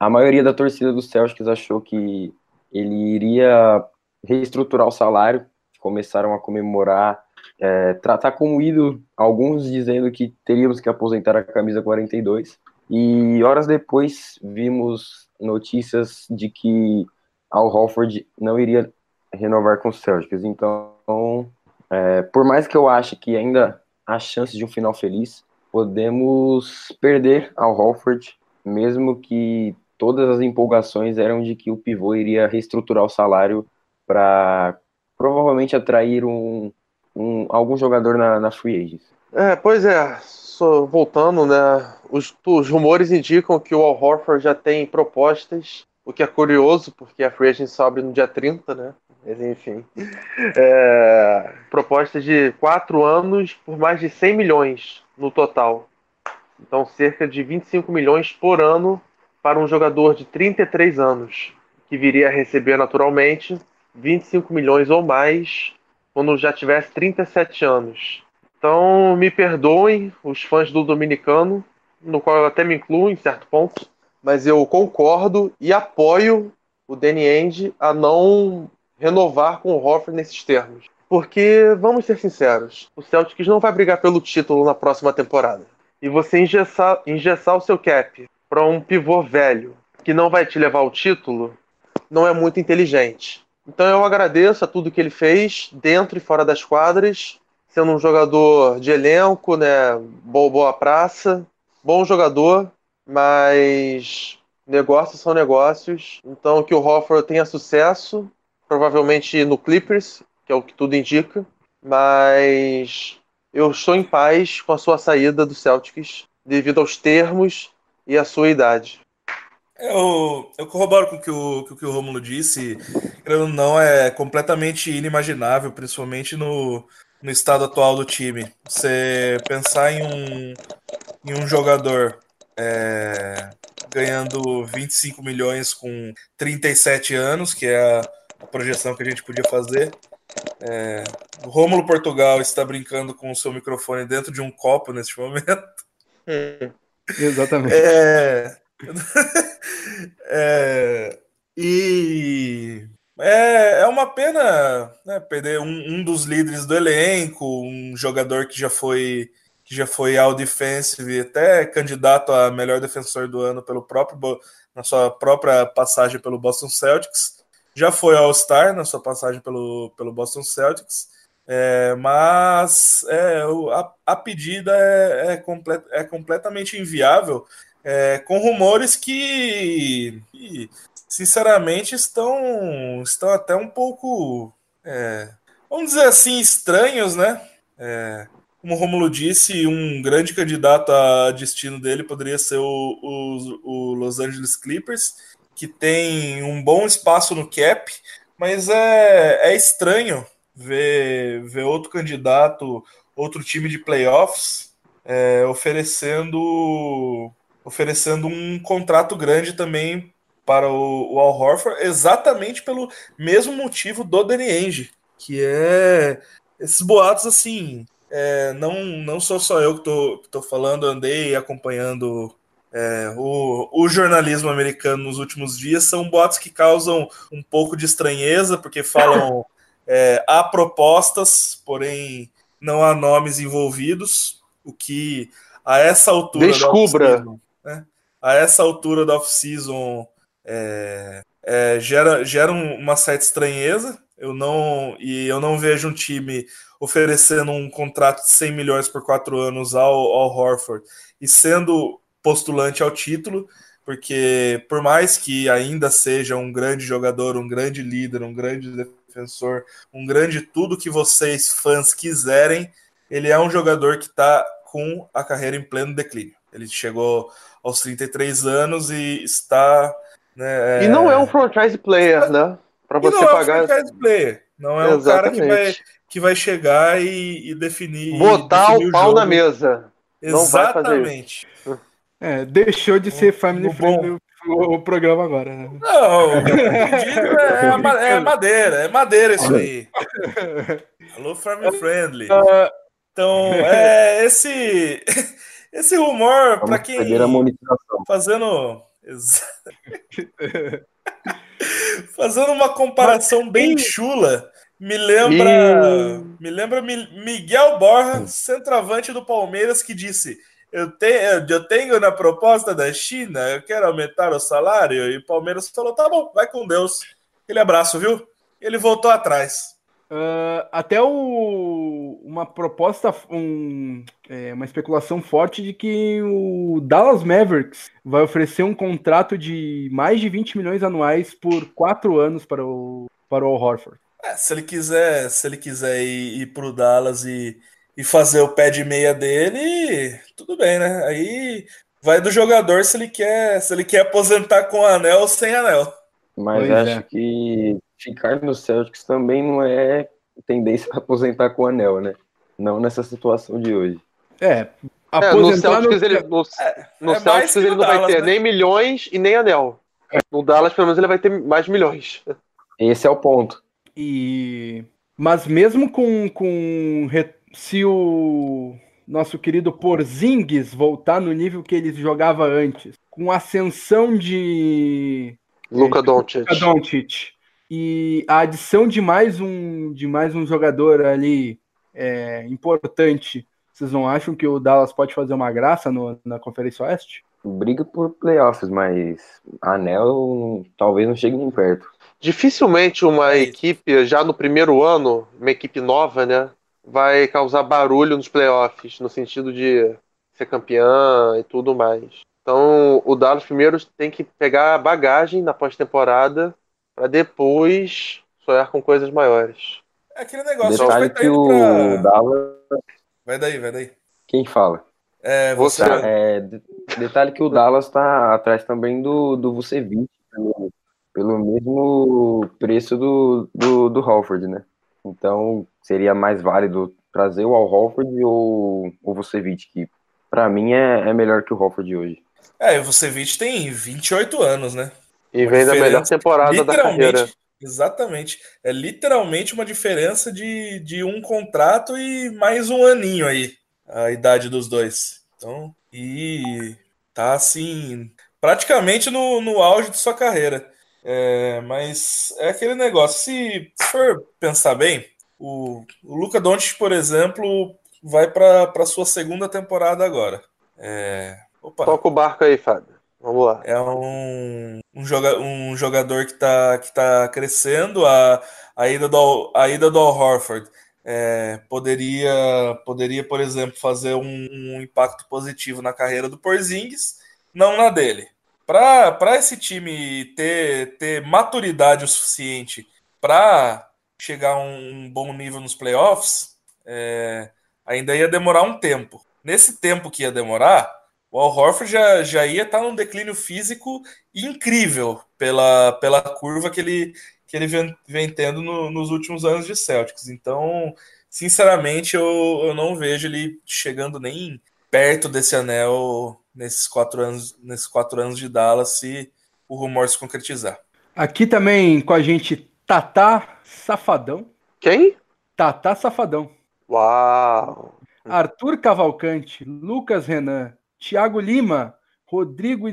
a maioria da torcida do Celtics achou que ele iria reestruturar o salário, começaram a comemorar, é, tratar como ídolo, alguns dizendo que teríamos que aposentar a camisa 42, e horas depois vimos notícias de que Al Horford não iria renovar com os Celtics. Então, é, por mais que eu ache que ainda há chance de um final feliz, podemos perder Al Horford, mesmo que todas as empolgações eram de que o pivô iria reestruturar o salário para provavelmente atrair um, um, algum jogador na, na free agents. É, pois é, só voltando, né? Os, os, rumores indicam que o Al Horford já tem propostas, o que é curioso, porque a free agent sobe no dia 30, né? Mas enfim. É, propostas de 4 anos por mais de 100 milhões no total. Então, cerca de 25 milhões por ano para um jogador de 33 anos, que viria a receber naturalmente 25 milhões ou mais quando já tivesse 37 anos. Então, me perdoem os fãs do Dominicano, no qual eu até me incluo em certo ponto, mas eu concordo e apoio o Danny Ainge a não renovar com o Hoffman nesses termos. Porque, vamos ser sinceros, o Celtics não vai brigar pelo título na próxima temporada. E você engessar, engessar o seu cap para um pivô velho que não vai te levar ao título não é muito inteligente. Então eu agradeço a tudo que ele fez dentro e fora das quadras, sendo um jogador de elenco, né, boa, boa praça, bom jogador, mas negócios são negócios. Então que o Hofford tenha sucesso, provavelmente no Clippers, que é o que tudo indica, mas eu estou em paz com a sua saída do Celtics devido aos termos e à sua idade. Eu, eu corroboro com o que o, que o Romulo disse. Não é completamente inimaginável, principalmente no, no estado atual do time. Você pensar em um, em um jogador é, ganhando 25 milhões com 37 anos, que é a, a projeção que a gente podia fazer. É, o Rômulo Portugal está brincando com o seu microfone dentro de um copo neste momento. Hum, exatamente. É, é, e é, é uma pena né, perder um, um, dos líderes do elenco, um jogador que já foi que já foi all defensive, até candidato a melhor defensor do ano pelo próprio na sua própria passagem pelo Boston Celtics, já foi All-Star na sua passagem pelo, pelo Boston Celtics, é, mas é, a, a pedida é, é, complet, é completamente inviável, é, com rumores que, que, sinceramente, estão, estão até um pouco, é, vamos dizer assim, estranhos, né? É, como o Romulo disse, um grande candidato a destino dele poderia ser o, o, o, Los Angeles Clippers, que tem um bom espaço no cap, mas é, é estranho ver, ver outro candidato, outro time de playoffs é, oferecendo oferecendo um contrato grande também para o, o Al Horford, exatamente pelo mesmo motivo do Danny Ainge, que é esses boatos assim. É, não, não sou só eu que tô, que tô falando, andei acompanhando é, o, o, jornalismo americano nos últimos dias. São boatos que causam um pouco de estranheza, porque falam é, há propostas, porém não há nomes envolvidos, o que a essa altura. Descubra! Né? A essa altura da off-season é, é, gera, gera uma certa estranheza. Eu não, e eu não vejo um time oferecendo um contrato de 100 milhões por quatro anos ao, ao Horford e sendo postulante ao título, porque por mais que ainda seja um grande jogador, um grande líder, um grande defensor, um grande tudo que vocês fãs quiserem, ele é um jogador que está com a carreira em pleno declínio. Ele chegou aos 33 anos e está. Né, e não é um franchise player, né? Para você não pagar. É um franchise player. Não é Exatamente. um cara que vai, que vai chegar e, e definir. Botar definir o pau jogo. na mesa. Exatamente. É, deixou de ser family friendly o, o programa agora. Né? Não, é, é, madeira, é madeira isso aí. Alô, family friendly. Ah, então, é, esse. Esse rumor, para quem. Fazendo. Fazendo uma comparação bem chula, me lembra. E... Me lembra Miguel Borja, centroavante do Palmeiras, que disse. Eu tenho, eu tenho na proposta da China, eu quero aumentar o salário. E o Palmeiras falou: tá bom, vai com Deus. Aquele abraço, viu? Ele voltou atrás. Uh, até o, uma proposta, um, é, uma especulação forte de que o Dallas Mavericks vai oferecer um contrato de mais de 20 milhões anuais por quatro anos para o, para o Al Horford. É, se ele quiser, se ele quiser ir, ir para o Dallas e, e fazer o pé de meia dele, tudo bem, né? Aí vai do jogador se ele quer, se ele quer aposentar com anel ou sem anel. Mas pois acho é. que ficar no Celtics também não é tendência a aposentar com o anel, né? Não nessa situação de hoje. É. é no Celtics, no... ele, no, é, no é Celtics ele não Dallas, vai ter né? nem milhões e nem anel. No Dallas, pelo menos, ele vai ter mais milhões. Esse é o ponto. E... Mas mesmo com, com se o nosso querido Porzingis voltar no nível que ele jogava antes, com ascensão de Luca Doncic. Luka Doncic e a adição de mais um de mais um jogador ali é, importante, vocês não acham que o Dallas pode fazer uma graça no, na Conferência Oeste? briga por playoffs, mas anel talvez não chegue nem perto. Dificilmente uma equipe, já no primeiro ano, uma equipe nova, né, vai causar barulho nos playoffs, no sentido de ser campeã e tudo mais. Então, o Dallas primeiro tem que pegar bagagem na pós-temporada para depois sonhar com coisas maiores. É aquele negócio. Detalhe que o pra... Dallas. Vai daí, vai daí. Quem fala? É, você. Tá, é, detalhe que o Dallas está atrás também do, do Vucevic, pelo, pelo mesmo preço do, do, do Halford, né? Então, seria mais válido trazer o Al Halford ou o Vucevic, que para mim é, é melhor que o Halford hoje. É, o Vucevic tem 28 anos, né? E vem da melhor temporada da carreira. Exatamente. É literalmente uma diferença de, de um contrato e mais um aninho aí, a idade dos dois. Então, e tá assim, praticamente no, no auge de sua carreira. É, mas é aquele negócio, se, se for pensar bem, o, o Luca Doncic, por exemplo, vai para sua segunda temporada agora. É, opa. Toca o barco aí, Fábio. Vamos lá. É um, um, joga, um jogador que está que tá crescendo. A, a, ida do, a ida do Al Horford é, poderia, poderia, por exemplo, fazer um, um, impacto positivo na carreira do Porzingis, não na dele. Para esse time ter, ter maturidade o suficiente para chegar a um, bom nível nos playoffs, é, ainda ia demorar um tempo. Nesse tempo que ia demorar, o Al Horford já, já ia estar tá num declínio físico incrível pela, pela curva que ele, que ele vem, vem tendo no, nos últimos anos de Celtics. Então, sinceramente, eu, eu não vejo ele chegando nem perto desse anel nesses quatro anos, nesses quatro anos de Dallas se o rumor se concretizar. Aqui também com a gente, Tatá Safadão. Quem? Tatá Safadão. Uau! Arthur Cavalcante, Lucas Renan, Thiago Lima, Rodrigo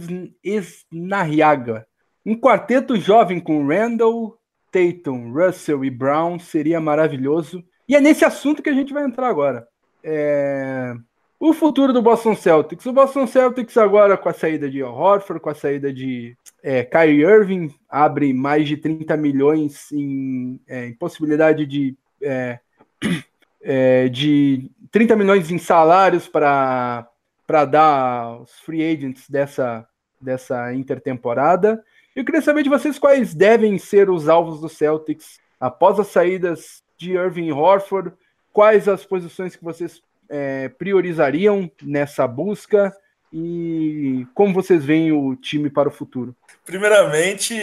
Esnarriaga. Um quarteto jovem com Randall, Tatum, Russell e Brown seria maravilhoso. E é nesse assunto que a gente vai entrar agora. É... O futuro do Boston Celtics. O Boston Celtics agora com a saída de Horford, com a saída de é, Kyrie Irving, abre mais de 30 milhões em, é, em possibilidade de, é, é de 30 milhões em salários para para dar os free agents dessa, dessa intertemporada. Eu queria saber de vocês quais devem ser os alvos do Celtics após as saídas de Irving Horford, quais as posições que vocês é, priorizariam nessa busca e como vocês veem o time para o futuro? Primeiramente,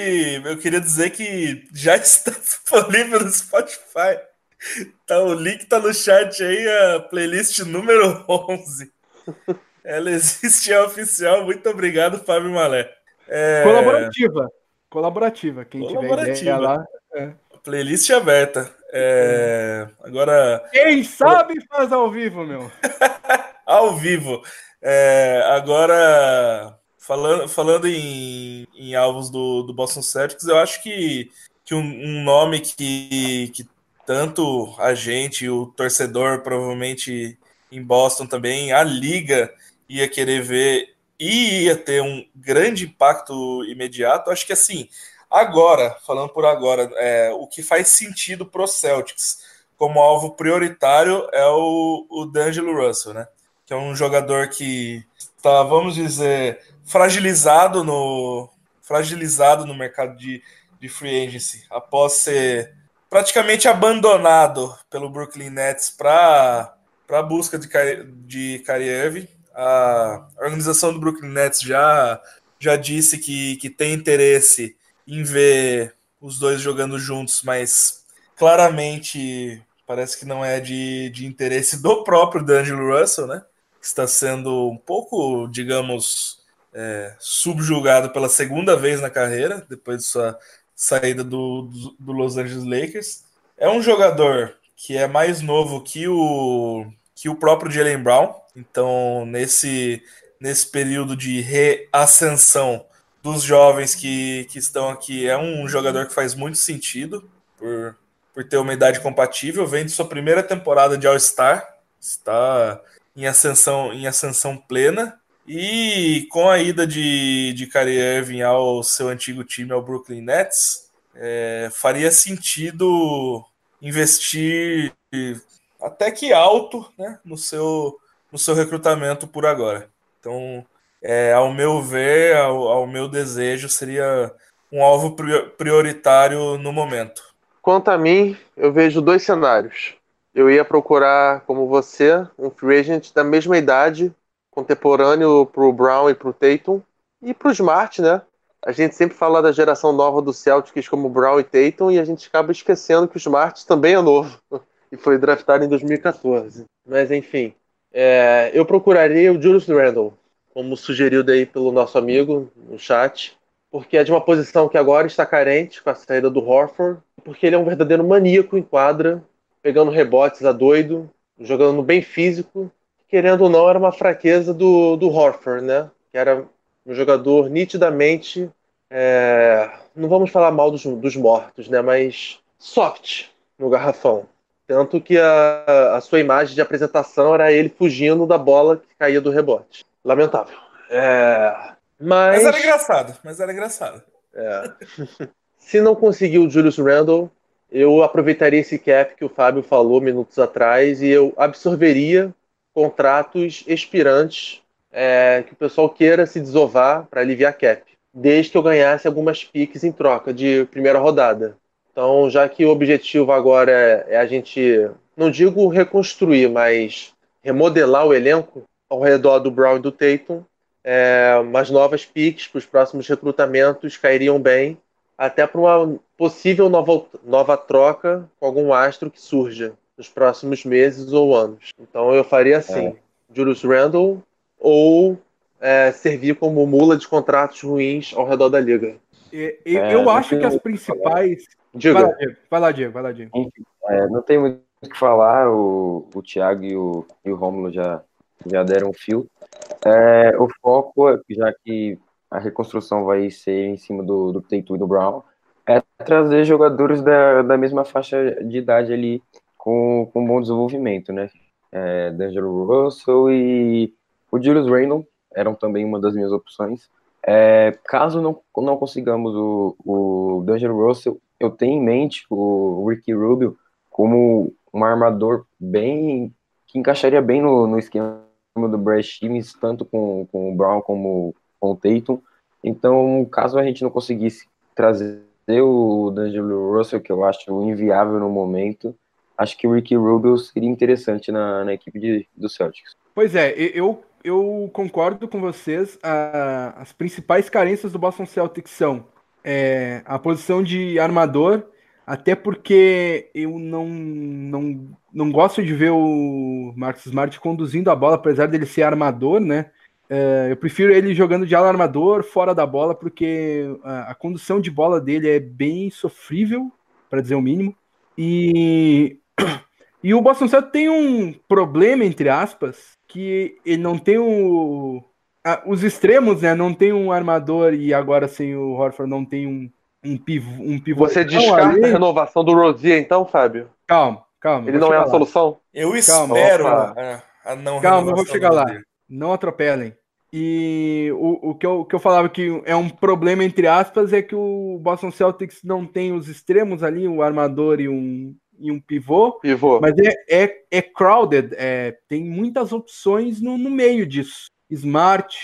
eu queria dizer que já está disponível no Spotify. Tá, o link está no chat aí, a playlist número 11. Ela existe, é oficial. Muito obrigado, Fábio Malé. É... Colaborativa. Colaborativa. Quem Colaborativa. tiver ideia lá. É. Playlist aberta. É... Agora. Quem sabe faz ao vivo, meu. ao vivo. É... Agora, falando, falando em, em alvos do, do Boston Celtics, eu acho que, que um, um nome que, que tanto a gente o torcedor provavelmente em Boston também, a liga ia querer ver e ia ter um grande impacto imediato. Acho que assim, agora, falando por agora, é, o que faz sentido para o Celtics como alvo prioritário é o, o D'Angelo Russell, né? Que é um jogador que está, vamos dizer, fragilizado no fragilizado no mercado de, de free agency após ser praticamente abandonado pelo Brooklyn Nets para a busca de, de Kyrie Irving a organização do Brooklyn Nets já, já disse que, que tem interesse em ver os dois jogando juntos, mas claramente parece que não é de, de interesse do próprio D'Angelo Russell, né? Que está sendo um pouco, digamos, é, subjugado pela segunda vez na carreira, depois de sua saída do, do, do Los Angeles Lakers. É um jogador que é mais novo que o, que o próprio Jalen Brown, então, nesse, nesse período de reascensão dos jovens que, que estão aqui, é um jogador que faz muito sentido por, por ter uma idade compatível. Vem de sua primeira temporada de All-Star, está em ascensão, em ascensão plena. E com a ida de, de Kyrie Irving ao seu antigo time, ao Brooklyn Nets, é, faria sentido investir até que alto né, no, seu, no seu recrutamento por agora. Então, é, ao meu ver, ao, ao meu desejo, seria um alvo prioritário no momento. Quanto a mim, eu vejo dois cenários. Eu ia procurar, como você, um free agent da mesma idade, contemporâneo para o Brown e para o Tatum, e para o Smart, né? A gente sempre fala da geração nova do Celtics como Brown e Tatum, e a gente acaba esquecendo que o Smart também é novo, e foi draftado em 2014. Mas enfim, é, eu procuraria o Julius Randle, como sugerido aí pelo nosso amigo no chat porque é de uma posição que agora está carente com a saída do Horford, porque ele é um verdadeiro maníaco em quadra, pegando rebotes a doido, jogando bem físico. Querendo ou não, era uma fraqueza do, do Horford, né? Que era um jogador nitidamente. É... não vamos falar mal dos, dos mortos, né? Mas soft no garrafão. Tanto que a, a sua imagem de apresentação era ele fugindo da bola que caía do rebote. Lamentável. É... Mas... mas era engraçado, mas era engraçado. É. Se não conseguir o Julius Randle, eu aproveitaria esse cap que o Fábio falou minutos atrás e eu absorveria contratos expirantes é, que o pessoal queira se desovar para aliviar cap, desde que eu ganhasse algumas piques em troca de primeira rodada. Então, já que o objetivo agora é, é a gente, não digo reconstruir, mas remodelar o elenco ao redor do Brown e do Tatum, é, umas novas piques para os próximos recrutamentos cairiam bem, até para uma possível nova, nova troca com algum astro que surja nos próximos meses ou anos. Então eu faria assim: é. Julius Randle ou é, servir como mula de contratos ruins ao redor da liga. É, eu acho que as principais. Diga. Vai lá, Diego. Vai lá, Diego. Vai lá, Diego. É, não tem muito o que falar, o, o Thiago e o, e o Romulo já, já deram um fio. É, o foco, já que a reconstrução vai ser em cima do, do Tatum e do Brown, é trazer jogadores da, da mesma faixa de idade ali com, com bom desenvolvimento, né? É, D'Angelo Russell e o Julius Randle eram também uma das minhas opções. É, caso não, não consigamos o, o D'Angelo Russell, eu tenho em mente o Ricky Rubio como um armador bem que encaixaria bem no, no esquema do Brad Stevens, tanto com, com o Brown como com o Tatum. Então, caso a gente não conseguisse trazer o D'Angelo Russell, que eu acho inviável no momento, acho que o Ricky Rubio seria interessante na, na equipe de, do Celtics. Pois é, eu, eu concordo com vocês. A, as principais carências do Boston Celtics são é, a posição de armador até porque eu não, não, não gosto de ver o Marcus Smart conduzindo a bola, apesar dele ser armador, né? É, eu prefiro ele jogando de ala armador, fora da bola, porque a, a condução de bola dele é bem sofrível, para dizer o mínimo. E, e o Boston Celtics tem um problema, entre aspas, que ele não tem o, a, os extremos, né? Não tem um armador e agora sem o Horford não tem um um, pivô, um pivô. Você descarta ali... a renovação do Rosier, então, Fábio? Calma, calma. Ele não é a lá. solução? Eu espero a, a não Calma, eu vou chegar lá. Não atropelem. E o, o, que eu, que eu falava que é um problema, entre aspas, é que o Boston Celtics não tem os extremos ali, um armador e um, e um pivô. Pivô. Mas é, é, é crowded, é, tem muitas opções no, no meio disso. Smart,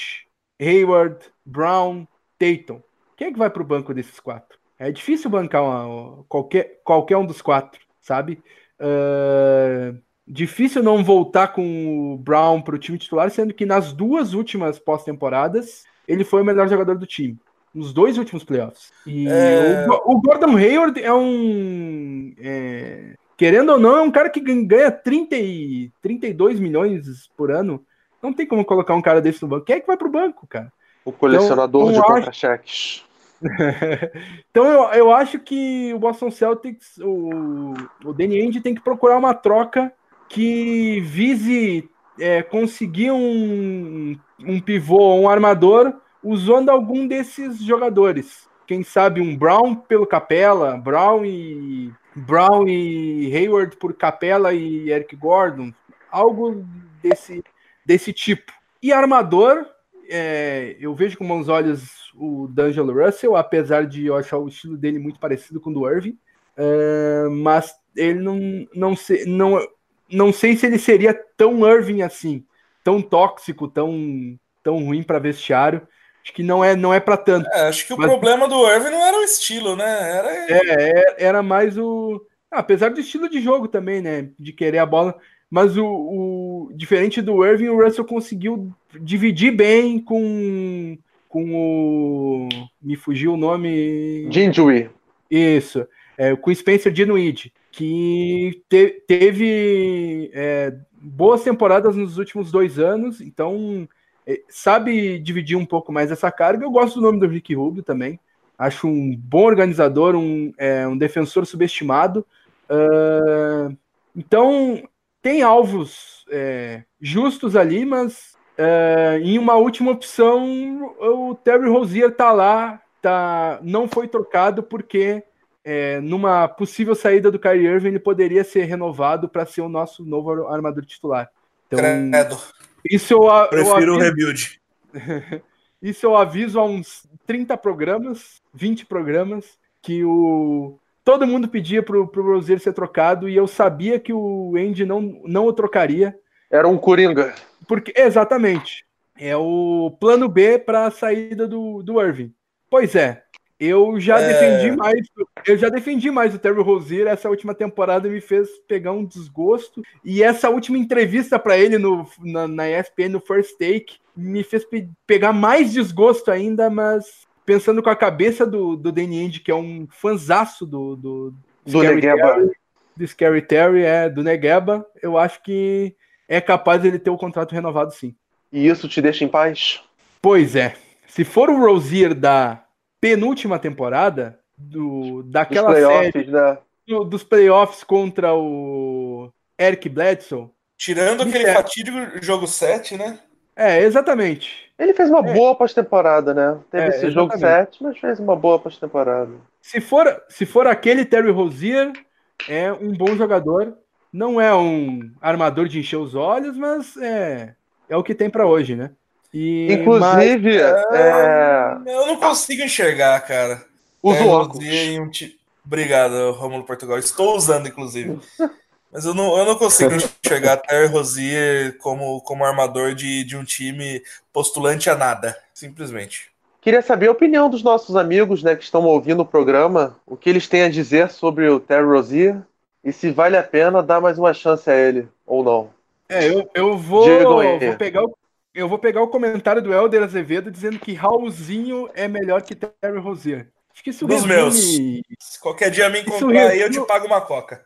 Hayward, Brown, Tatum. Quem é que vai para o banco desses quatro? É difícil bancar uma, qualquer, qualquer um dos quatro, sabe? Uh, difícil não voltar com o Brown para o time titular, sendo que nas duas últimas pós-temporadas ele foi o melhor jogador do time. Nos dois últimos playoffs. E é... o, o, Gordon Hayward é um. É, querendo ou não, é um cara que ganha 30 e, 32 milhões por ano. Não tem como colocar um cara desse no banco. Quem é que vai pro banco, cara? O colecionador então, de acho... contra-cheques. então eu, eu acho que o Boston Celtics, o, o Danny Ainge tem que procurar uma troca que vise é, conseguir um, um pivô, um armador, usando algum desses jogadores. Quem sabe um Brown pelo Capela, Brown e Brown e Hayward por Capela e Eric Gordon, algo desse, desse tipo. E armador, é, eu vejo com bons olhos o D'Angelo Russell, apesar de eu achar o estilo dele muito parecido com o do Irving. Uh, mas ele não, não, sei, não, não sei se ele seria tão Irving assim, tão tóxico, tão, tão ruim para vestiário. Acho que não é, não é para tanto. É, acho que o problema do Irving não era o estilo, né? Era... É, é era mais o. Ah, apesar do estilo de jogo também, né? De querer a bola. Mas o, o diferente do Irving, o Russell conseguiu dividir bem com, com o. Me fugiu o nome. Ginjui. Isso. É, com Spencer Dinwiddie, que te, teve é, boas temporadas nos últimos dois anos, então é, sabe dividir um pouco mais essa carga. Eu gosto do nome do Rick Rubio também. Acho um bom organizador, um, é, um defensor subestimado. Uh, então, tem alvos é, justos ali, mas uh, em uma última opção, o Terry Rozier tá lá, tá, não foi trocado porque é, numa possível saída do Kyrie Irving ele poderia ser renovado para ser o nosso novo armador titular. Então, Credo. Isso eu, Prefiro o rebuild. Isso eu aviso há uns 30 programas, 20 programas, que o todo mundo pedia pro, pro Rozier ser trocado e eu sabia que o Andy não, não o trocaria. Era um coringa. Porque exatamente. É o plano B para a saída do, do Irving. Pois é, eu já é... defendi mais, eu já defendi mais o Terry Rozier. Essa última temporada me fez pegar um desgosto. E essa última entrevista para ele no, na, na, ESPN, no First Take, me fez pe pegar mais desgosto ainda, mas pensando com a cabeça do, do Danny Ainge, que é um fanzaço do, do, do Scary Terry, do Scary Terry, é, do Negeba, eu acho que é capaz ele ter o contrato renovado sim. E isso te deixa em paz? Pois é. Se for o Rozier da penúltima temporada do, daquela série né? do, dos playoffs contra o Eric Bledsoe. Tirando aquele é. fatídico jogo 7, né? É, exatamente. Ele fez uma é. boa pós-temporada, né? Teve é, esse exatamente. jogo 7, mas fez uma boa pós-temporada. Se for, se for aquele Terry Rozier, é um bom jogador. Não é um armador de encher os olhos, mas é, é o que tem para hoje, né? E, Inclusive, mas, é... eu não consigo enxergar, cara. Usa é, óculos. Um t... Obrigado, Romulo Portugal. Estou usando, inclusive. Mas eu não, eu não consigo enxergar Terry Rozier como, como armador de, de um time postulante a nada, simplesmente. Queria saber a opinião dos nossos amigos né, que estão ouvindo o programa, o que eles têm a dizer sobre o Terry Rozier e se vale a pena dar mais uma chance a ele ou não. É, eu, eu vou, vou pegar o eu vou pegar o comentário do Helder Azevedo dizendo que Raulzinho é melhor que Terry Rozier. Acho que isso Dos meus. Qualquer dia me encontrar aí, eu te pago uma coca.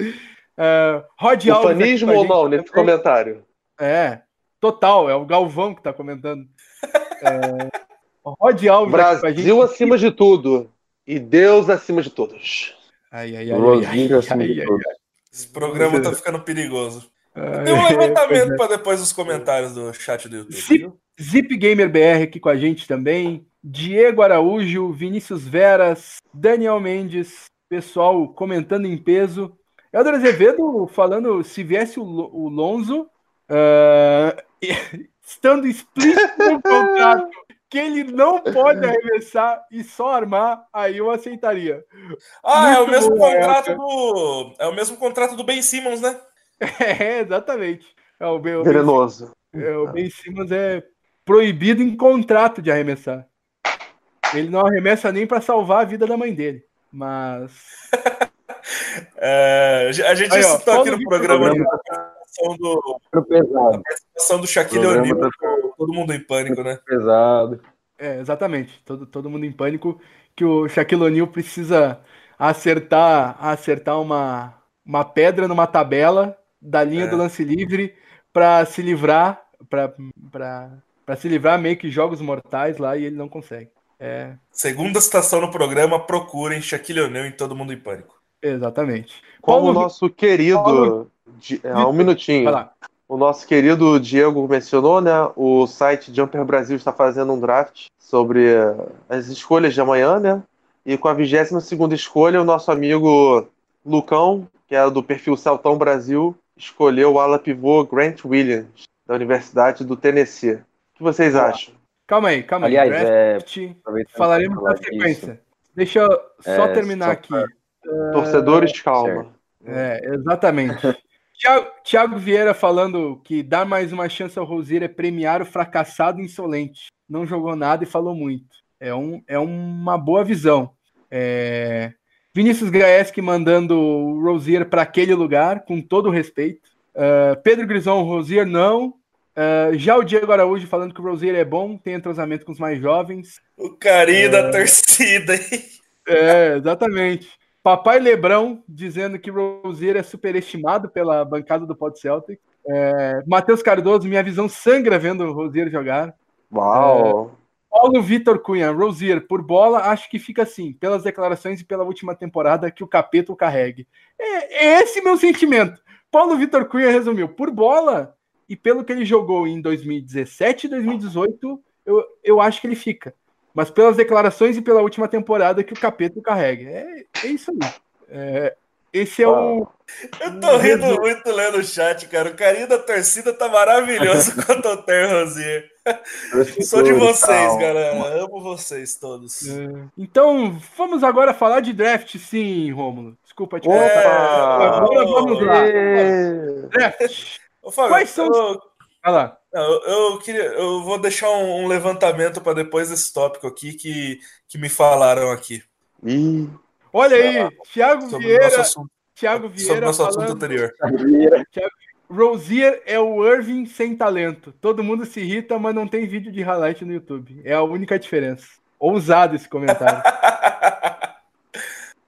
Uh, Rod o fanismo ou não nesse comentário? É, total. É o Galvão que está comentando. É, Rod Alves Brasil acima de tudo. E Deus acima de todos. Ai, ai, ai, ai, ai, ai, ai, ai. Esse programa tá ficando perigoso. Tem um levantamento é. para depois os comentários do chat do YouTube. Zip, Zip Gamer BR aqui com a gente também. Diego Araújo, Vinícius Veras, Daniel Mendes, pessoal comentando em peso. Helder Azevedo falando se viesse o, o Lonzo, uh, estando explícito no contrato que ele não pode arremessar e só armar, aí eu aceitaria. Ah, Muito é o mesmo contrato do. É o mesmo contrato do Ben Simmons, né? É, exatamente. É, o ben, Venenoso. É, o Ben Simmons é proibido em contrato de arremessar. Ele não arremessa nem para salvar a vida da mãe dele. Mas. é, a gente Aí, citou aqui no programa, programa do, a participação do Shaquille O'Neal, tá... todo mundo em pânico, né? Pesado. É, exatamente. Todo, todo mundo em pânico que o Shaquille O'Neal precisa acertar, acertar uma, uma pedra numa tabela da linha é. do lance livre para se livrar, para se livrar meio que jogos mortais lá e ele não consegue. É... Segunda citação no programa, procurem Shaquille O'Neal em Todo Mundo em Pânico. Exatamente. Como Paulo... o nosso querido... Paulo... É, um minutinho. O nosso querido Diego mencionou, né? O site Jumper Brasil está fazendo um draft sobre as escolhas de amanhã, né? E com a 22 segunda escolha, o nosso amigo Lucão, que é do perfil Celtão Brasil, escolheu o ala pivô Grant Williams. da Universidade do Tennessee. O que vocês acham? Calma aí, calma Aliás, aí. é, Draft, falaremos na sequência. Deixa eu só É, terminar só aqui. pra- Torcedores, calma. certo. É, exatamente. Thiago, Thiago Vieira falando que dar mais uma chance ao Rosier é premiar o fracassado insolente. Não jogou nada e falou muito. É, um, é uma boa visão. É, Vinícius Gaeski mandando o Rosier para aquele lugar, com todo o respeito. É, Pedro Grison, Rosier não. É, já o Diego Araújo falando que o Rosier é bom, tem entrosamento com os mais jovens. O carinho da torcida, hein? É, exatamente. Papai Lebrão dizendo que Rosier é superestimado pela bancada do Pod Celtic. É, Matheus Cardoso, minha visão sangra vendo o Rosier jogar. Uau! Paulo Vitor Cunha, Rosier, por bola, acho que fica assim, pelas declarações e pela última temporada que o capeta o carregue. É, é esse meu sentimento. Paulo Vitor Cunha resumiu, por bola e pelo que ele jogou em 2017 e 2018, eu, eu acho que ele fica. Mas pelas declarações e pela última temporada que o capeta o carregue. É, é isso aí. É, esse é o. Eu tô rindo muito lendo o chat, cara. O carinho da torcida tá maravilhoso quanto ao Ter Rosier. Sou de vocês, galera. Amo vocês todos. É, Então, vamos agora falar de draft, sim, Rômulo. Desculpa te Opa! cortar. Agora vamos lá. Draft. Ô, Fábio, Quais são os- Vai lá. Não, eu, eu queria, eu vou deixar um, um levantamento para depois desse tópico aqui que, que me falaram aqui Ih, Olha aí, Thiago sobre Vieira, nosso assunto, Thiago sobre Vieira o nosso assunto falando, anterior. Rosier é o Irving sem talento. Todo mundo se irrita, mas não tem vídeo de highlight no YouTube. É a única diferença. Ousado esse comentário.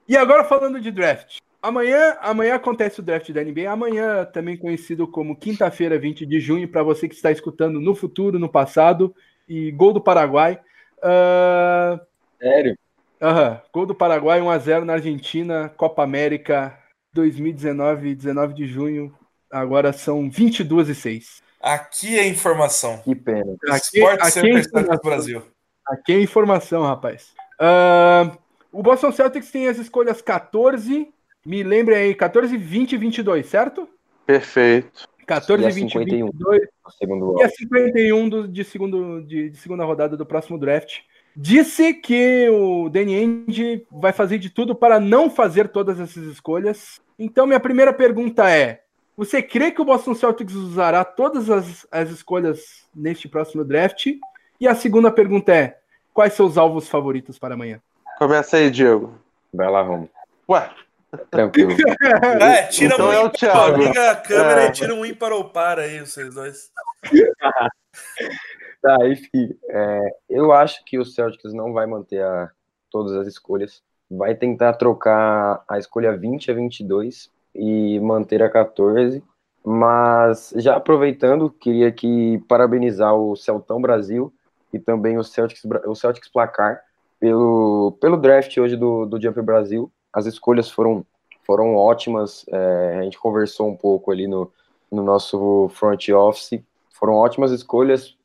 E agora falando de draft. Amanhã, amanhã acontece o draft da NBA. Amanhã, também conhecido como quinta-feira, 20 de junho, para você que está escutando no futuro, no passado. E gol do Paraguai. Ah, Sério? Aham, gol do Paraguai 1x0 na Argentina, Copa América 2019, 19 de junho. Agora são 22 e 6. Aqui é informação. Que pena. Aqui, Sport aqui, é informação, Brasil. aqui é informação, rapaz. Ah, o Boston Celtics tem as escolhas 14, me lembrem aí, 14, 20 e 22, certo? perfeito. 14, E a 20 e 51. 22 No segundo e bloco. a 51 do, de, segundo, de, de segunda rodada do próximo draft. Disse que o Danny Ainge vai fazer de tudo para não fazer todas essas escolhas. Então, minha primeira pergunta é: você crê que o Boston Celtics usará todas as, as escolhas neste próximo draft? E a segunda pergunta é: quais seus alvos favoritos para amanhã? Começa aí, Diego. Vai lá, Romo. Ué, Tranquilo. É, tira Então um é o Thiago. liga a câmera É. e tira um ímpar ou par aí, vocês dois. Tá, enfim. é, eu acho que o Celtics não vai manter a- todas as escolhas. Vai tentar trocar a escolha 20 a 22 e manter a 14. Mas já aproveitando, queria aqui parabenizar o Celtão Brasil e também o Celtics, o Celtics Placar pelo, pelo draft hoje do, do Jumper Brasil. As escolhas foram, foram ótimas. é, a gente conversou um pouco ali no, no nosso front office. Foram ótimas escolhas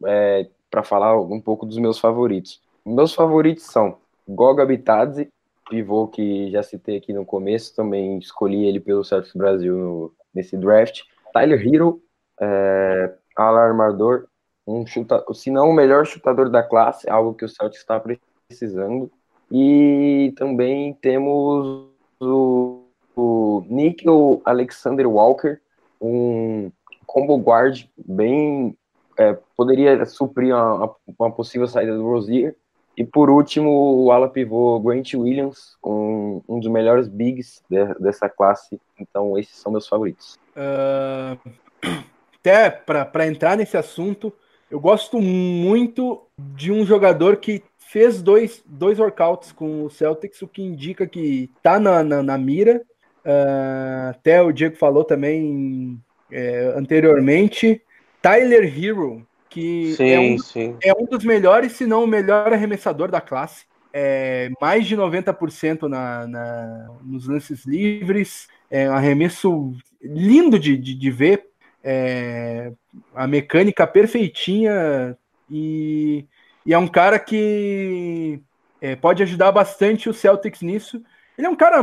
para falar um pouco dos meus favoritos. Meus favoritos são Goga Bitadze, pivô que já citei aqui no começo, também escolhi ele pelo Celtics Brasil no- nesse draft. Tyler Hero, é, ala armador, um chuta, se não o melhor chutador da classe, algo que o Celtics está precisando. E também temos o, o Nickel Alexander Walker, um combo guard bem é, poderia suprir uma, uma possível saída do Rozier. E por último, o ala pivô Grant Williams, um, um dos melhores bigs de- dessa classe. Então, esses são meus favoritos. Ah, até para entrar nesse assunto, eu gosto muito de um jogador que fez dois, dois workouts com o Celtics, o que indica que tá na, na, na mira. Ah, até o Diego falou também é, anteriormente. Tyler Hero, que é um sim, sim. é um dos melhores, se não o melhor arremessador da classe. É, mais de 90% na, na, nos lances livres. É um arremesso lindo de, de, de ver. É, a mecânica perfeitinha. E, e é um cara que é, pode ajudar bastante o Celtics nisso. Ele é um cara,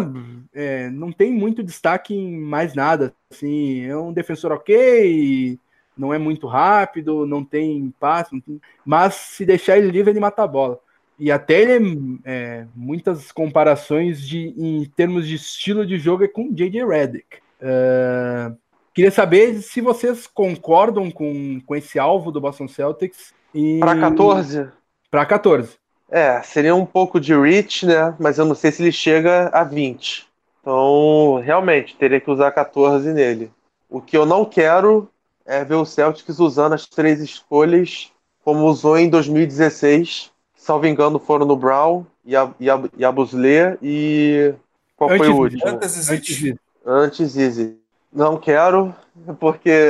é, não tem muito destaque em mais nada. Assim, é um defensor ok, não é muito rápido, não tem passe, mas se deixar ele livre, ele mata a bola. E até ele é, muitas comparações de, em termos de estilo de jogo é com J.J. Redick. Uh, queria saber se vocês concordam com, com esse alvo do Boston Celtics. Para 14? Para 14. É, seria um pouco de reach, né? Mas eu não sei se ele chega a 20. Então, realmente, teria que usar 14 nele. O que eu não quero é ver o Celtics usando as três escolhas como usou em 2016. Salvo engano, foram no Brown e a, e a, e a Busler e. Qual antes, foi o último? Antes Easy. Antes Easy. Não quero, porque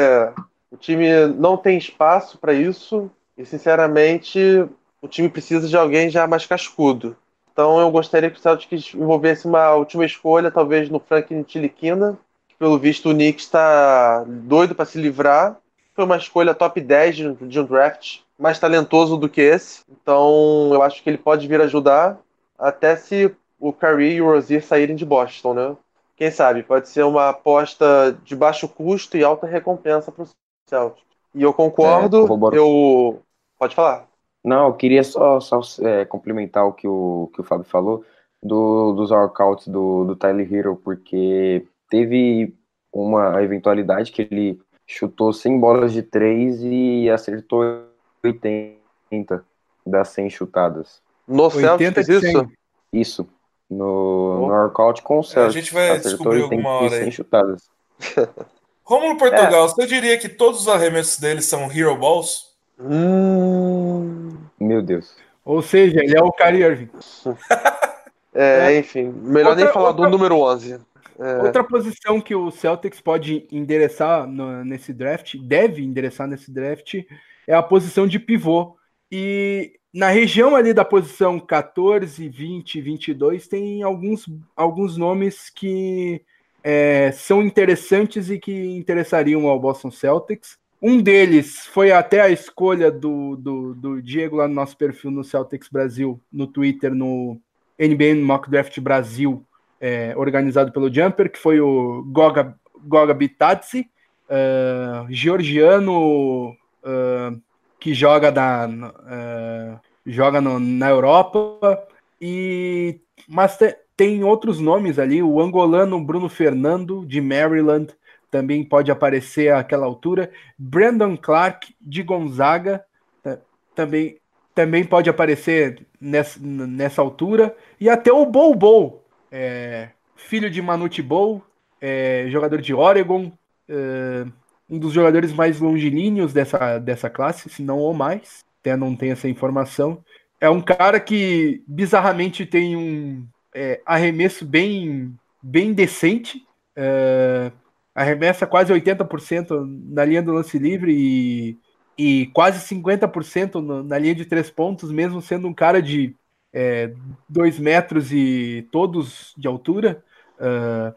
o time não tem espaço para isso e, sinceramente, o time precisa de alguém já mais cascudo. Então eu gostaria que o Celtics envolvesse uma última escolha, talvez no Franklin Tiliquina, que pelo visto o Knicks está doido para se livrar. Foi uma escolha top 10 de um draft, mais talentoso do que esse. Então eu acho que ele pode vir ajudar, até se o Curry e o Rozier saírem de Boston, né? Quem sabe, pode ser uma aposta de baixo custo e alta recompensa para o Celtics. E eu concordo, é, eu... Pode falar. Não, eu queria só, só é, complementar o que o, que o Fábio falou do, dos workouts do, do Tyler Hero, porque teve uma eventualidade que ele chutou 100 bolas de 3 e acertou 80 das 100 chutadas. No Celtics, isso? Isso. No, no workout com o Celtics. A gente vai acertou descobrir 80 alguma hora 100 aí. chutadas. Rômulo Portugal, é. você diria que todos os arremessos dele são Hero Balls? Hum... Meu Deus. Ou seja, ele é o Kyrie Irving. é, enfim, melhor outra, nem falar outra, do número 11. É. Outra posição que o Celtics pode endereçar no, nesse draft, deve endereçar nesse draft, é a posição de pivô. E na região ali da posição 14, 20, 22, tem alguns, alguns nomes que é, são interessantes e que interessariam ao Boston Celtics. Um deles foi até a escolha do, do, do, Diego lá no nosso perfil no Celtics Brasil, no Twitter, no NBA Mock Draft Brasil, é, organizado pelo Jumper, que foi o Goga, Goga Bitadze, uh, georgiano uh, que joga, da, uh, joga no, na Europa, e mas te, tem outros nomes ali, o angolano Bruno Fernando, de Maryland, também pode aparecer àquela altura. Brandon Clark de Gonzaga também, também pode aparecer nessa, nessa altura. E até o Bol Bol, é, filho de Manute Bol, é, jogador de Oregon, é, um dos jogadores mais longilíneos dessa, dessa classe, se não ou mais. Até não tem essa informação. É um cara que bizarramente tem um é, arremesso bem, bem decente. Arremessa quase 80% na linha do lance livre e, e quase 50% no, na linha de três pontos, mesmo sendo um cara de é, dois metros e todos de altura. Uh,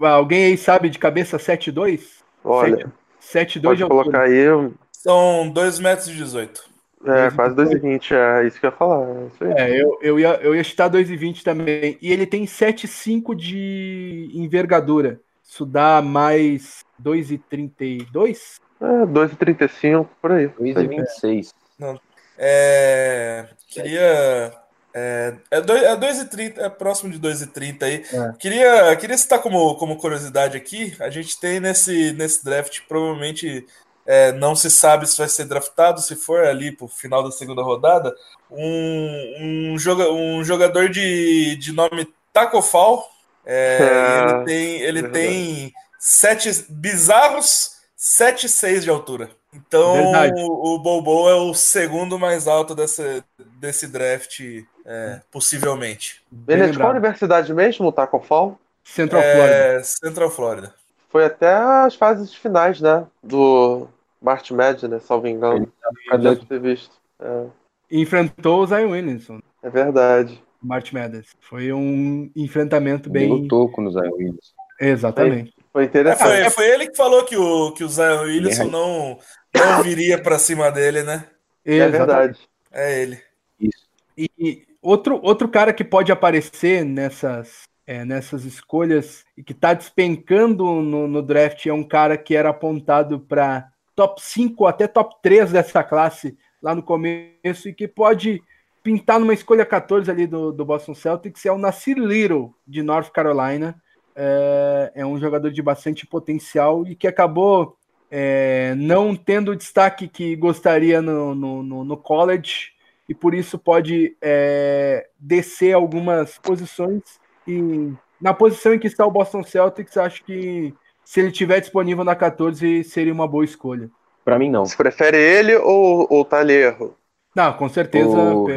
alguém aí sabe de cabeça 7,2? Olha, 7,2 de altura. colocar aí. São 2 metros e 18. É, quase 2,20, é isso que eu ia falar. É, é, eu, eu, ia, eu ia chutar 2,20 também. E ele tem 7,5 de envergadura. Isso dá mais 2,32? É, 2,35 por aí. 2,26. Não. É, queria. É, é 2,30, é, é próximo de 2,30 aí. É. Queria, queria citar como, como curiosidade aqui: a gente tem nesse, nesse draft, provavelmente é, não se sabe se vai ser draftado, se for ali pro final da segunda rodada, um, um, joga, um jogador de, de nome Taco Fall, é, ele tem, ele tem sete bizarros 7,6 de altura. Então o, o Bobo é o segundo mais alto desse, desse draft, é, possivelmente. Ele é de qual universidade mesmo, o Taco Fall? Central é, Florida. Central Florida. Foi até as fases finais, né? Do March Madness, salvo engano. Ele ter visto. É. Enfrentou o Zion Williamson. É verdade. March Madness. Foi um enfrentamento bem. Lutou com o Zion Williamson. Exatamente. Foi interessante. É, foi, foi, ele que falou que o, que o Zion Williamson é. não, não viria para cima dele, né? É verdade. É ele. Isso. E outro, outro cara que pode aparecer nessas, é, nessas escolhas e que está despencando no, no, draft é um cara que era apontado para top 5 até top 3 dessa classe lá no começo e que pode pintar numa escolha 14 ali do, do Boston Celtics é o Nasir Little, de North Carolina. É, é um jogador de bastante potencial e que acabou é, não tendo o destaque que gostaria no, no, no, no college e por isso pode é, descer algumas posições e na posição em que está o Boston Celtics, acho que se ele tiver disponível na 14 seria uma boa escolha. Para mim não. Você prefere ele ou o Talherro? Não, com certeza. O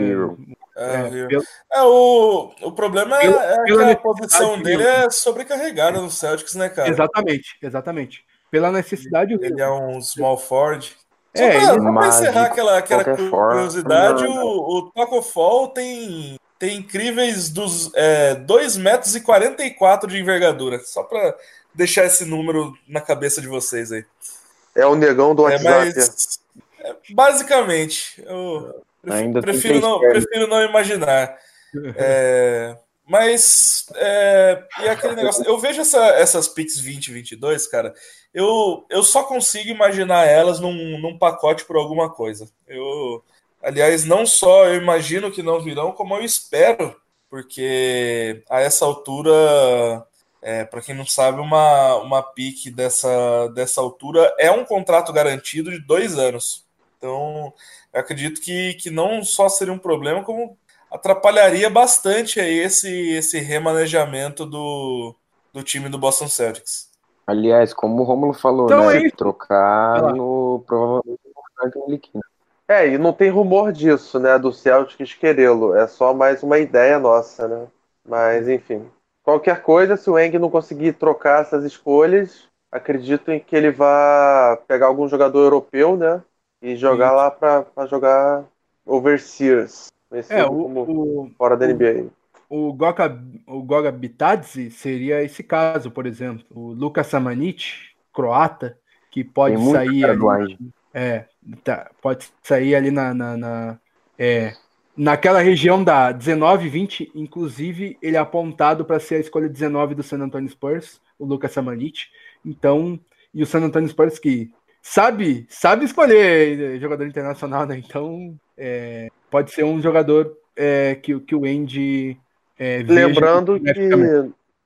é, é, é, o, o problema é, é que a posição dele é sobrecarregada no Celtics, né, cara? Exatamente, exatamente. Pela necessidade. Ele é um small forward. Só é, pra, só pra encerrar aquela, aquela curiosidade, forma, o, o Taco Fall tem, tem incríveis dos é, 2 metros e 44 de envergadura. Só pra deixar esse número na cabeça de vocês aí. É o negão do WhatsApp. É, mas, é, basicamente, eu prefiro, prefiro não, prefiro não imaginar. É, mas, é, e aquele negócio, eu vejo essa, essas Pix 2022, cara, eu, eu só consigo imaginar elas num, num pacote por alguma coisa. Eu, aliás, não só eu imagino que não virão, como eu espero, porque a essa altura, é, para quem não sabe, uma, uma pique dessa, dessa altura é um contrato garantido de dois anos. Então, eu acredito que, que não só seria um problema, como atrapalharia bastante aí esse, esse remanejamento do, do time do Boston Celtics. Aliás, como o Romulo falou, então, né? É trocar no provavelmente no É, e não tem rumor disso, né? Do Celtics querê-lo. É só mais uma ideia nossa, né? Mas, enfim. Qualquer coisa, se o Eng não conseguir trocar essas escolhas, acredito em que ele vá pegar algum jogador europeu, né? E jogar Sim. lá para jogar overseas. É, o, o, fora da NBA. O, o Goga, o Goga Bitadze seria esse caso, por exemplo. O Lucas Samanic, croata, que pode sair ali, é, tá, pode sair ali na, na, na é, naquela região da 19 20, inclusive ele é apontado para ser a escolha 19 do San Antonio Spurs, o Lucas Samanic. Então, e o San Antonio Spurs que sabe, sabe escolher jogador internacional, né? Então, é, pode ser um jogador é, que, que o Andy. É, Lembrando que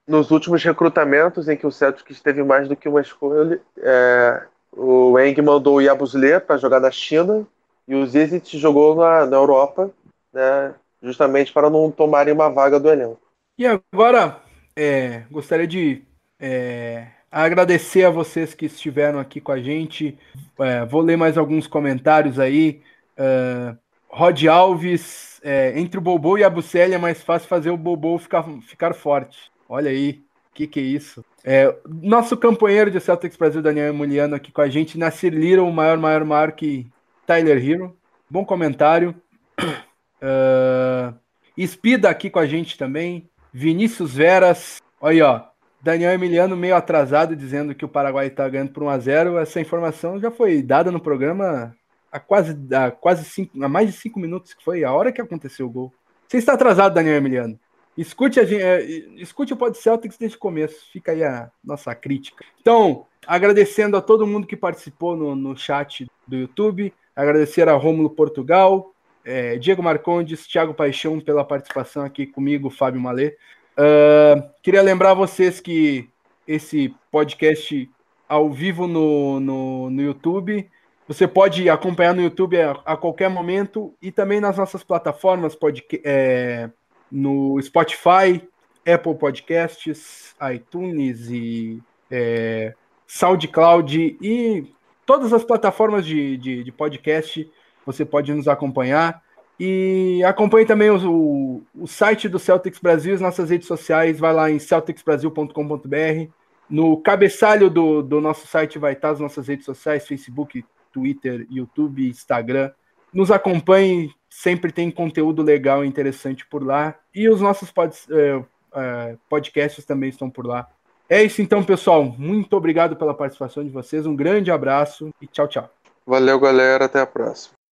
nos últimos recrutamentos em que o Celtics teve mais do que uma escolha, é, o Eng mandou o Yabusele para jogar na China e o Zizit jogou na, na Europa, né, justamente para não tomarem uma vaga do elenco. E agora, é, gostaria de é, agradecer a vocês que estiveram aqui com a gente. É, vou ler mais alguns comentários aí. Uh, Rod Alves, é, entre o Bobo e a Bucelli é mais fácil fazer o Bobo ficar, ficar forte. Olha aí, que, que é isso? É, nosso companheiro de Celtics Brasil, Daniel Emuliano, aqui com a gente. Nasir Little, o maior, maior, maior que Tyler Hero. Bom comentário. Uh, Espida aqui com a gente também. Vinícius Veras. Olha aí, ó. Daniel Emiliano meio atrasado, dizendo que o Paraguai está ganhando por 1 a 0 Essa informação já foi dada no programa há quase, há quase cinco, há mais de cinco minutos, que foi a hora que aconteceu o gol. Você está atrasado, Daniel Emiliano. Escute, a, é, escute o Pod Celtics desde o começo. Fica aí a nossa crítica. Então, agradecendo a todo mundo que participou no, no chat do YouTube. Agradecer a Rômulo Portugal, é, Diego Marcondes, Thiago Paixão pela participação aqui comigo, Fábio Malê. Uh, queria lembrar vocês que esse podcast ao vivo no, no, no YouTube você pode acompanhar no YouTube a, a qualquer momento e também nas nossas plataformas, pode, é, no Spotify, Apple Podcasts, iTunes e é, SoundCloud e todas as plataformas de, de, de, podcast. Você pode nos acompanhar. E acompanhe também o, o, site do Celtics Brasil, as nossas redes sociais. Vai lá em celticsbrasil.com.br. No cabeçalho do, do nosso site vai estar as nossas redes sociais, Facebook, Twitter, YouTube, Instagram. Nos acompanhe, sempre tem conteúdo legal e interessante por lá. E os nossos pod, é, é, podcasts também estão por lá. É isso então, pessoal. Muito obrigado pela participação de vocês. Um grande abraço e tchau, tchau. Valeu, galera. Até a próxima.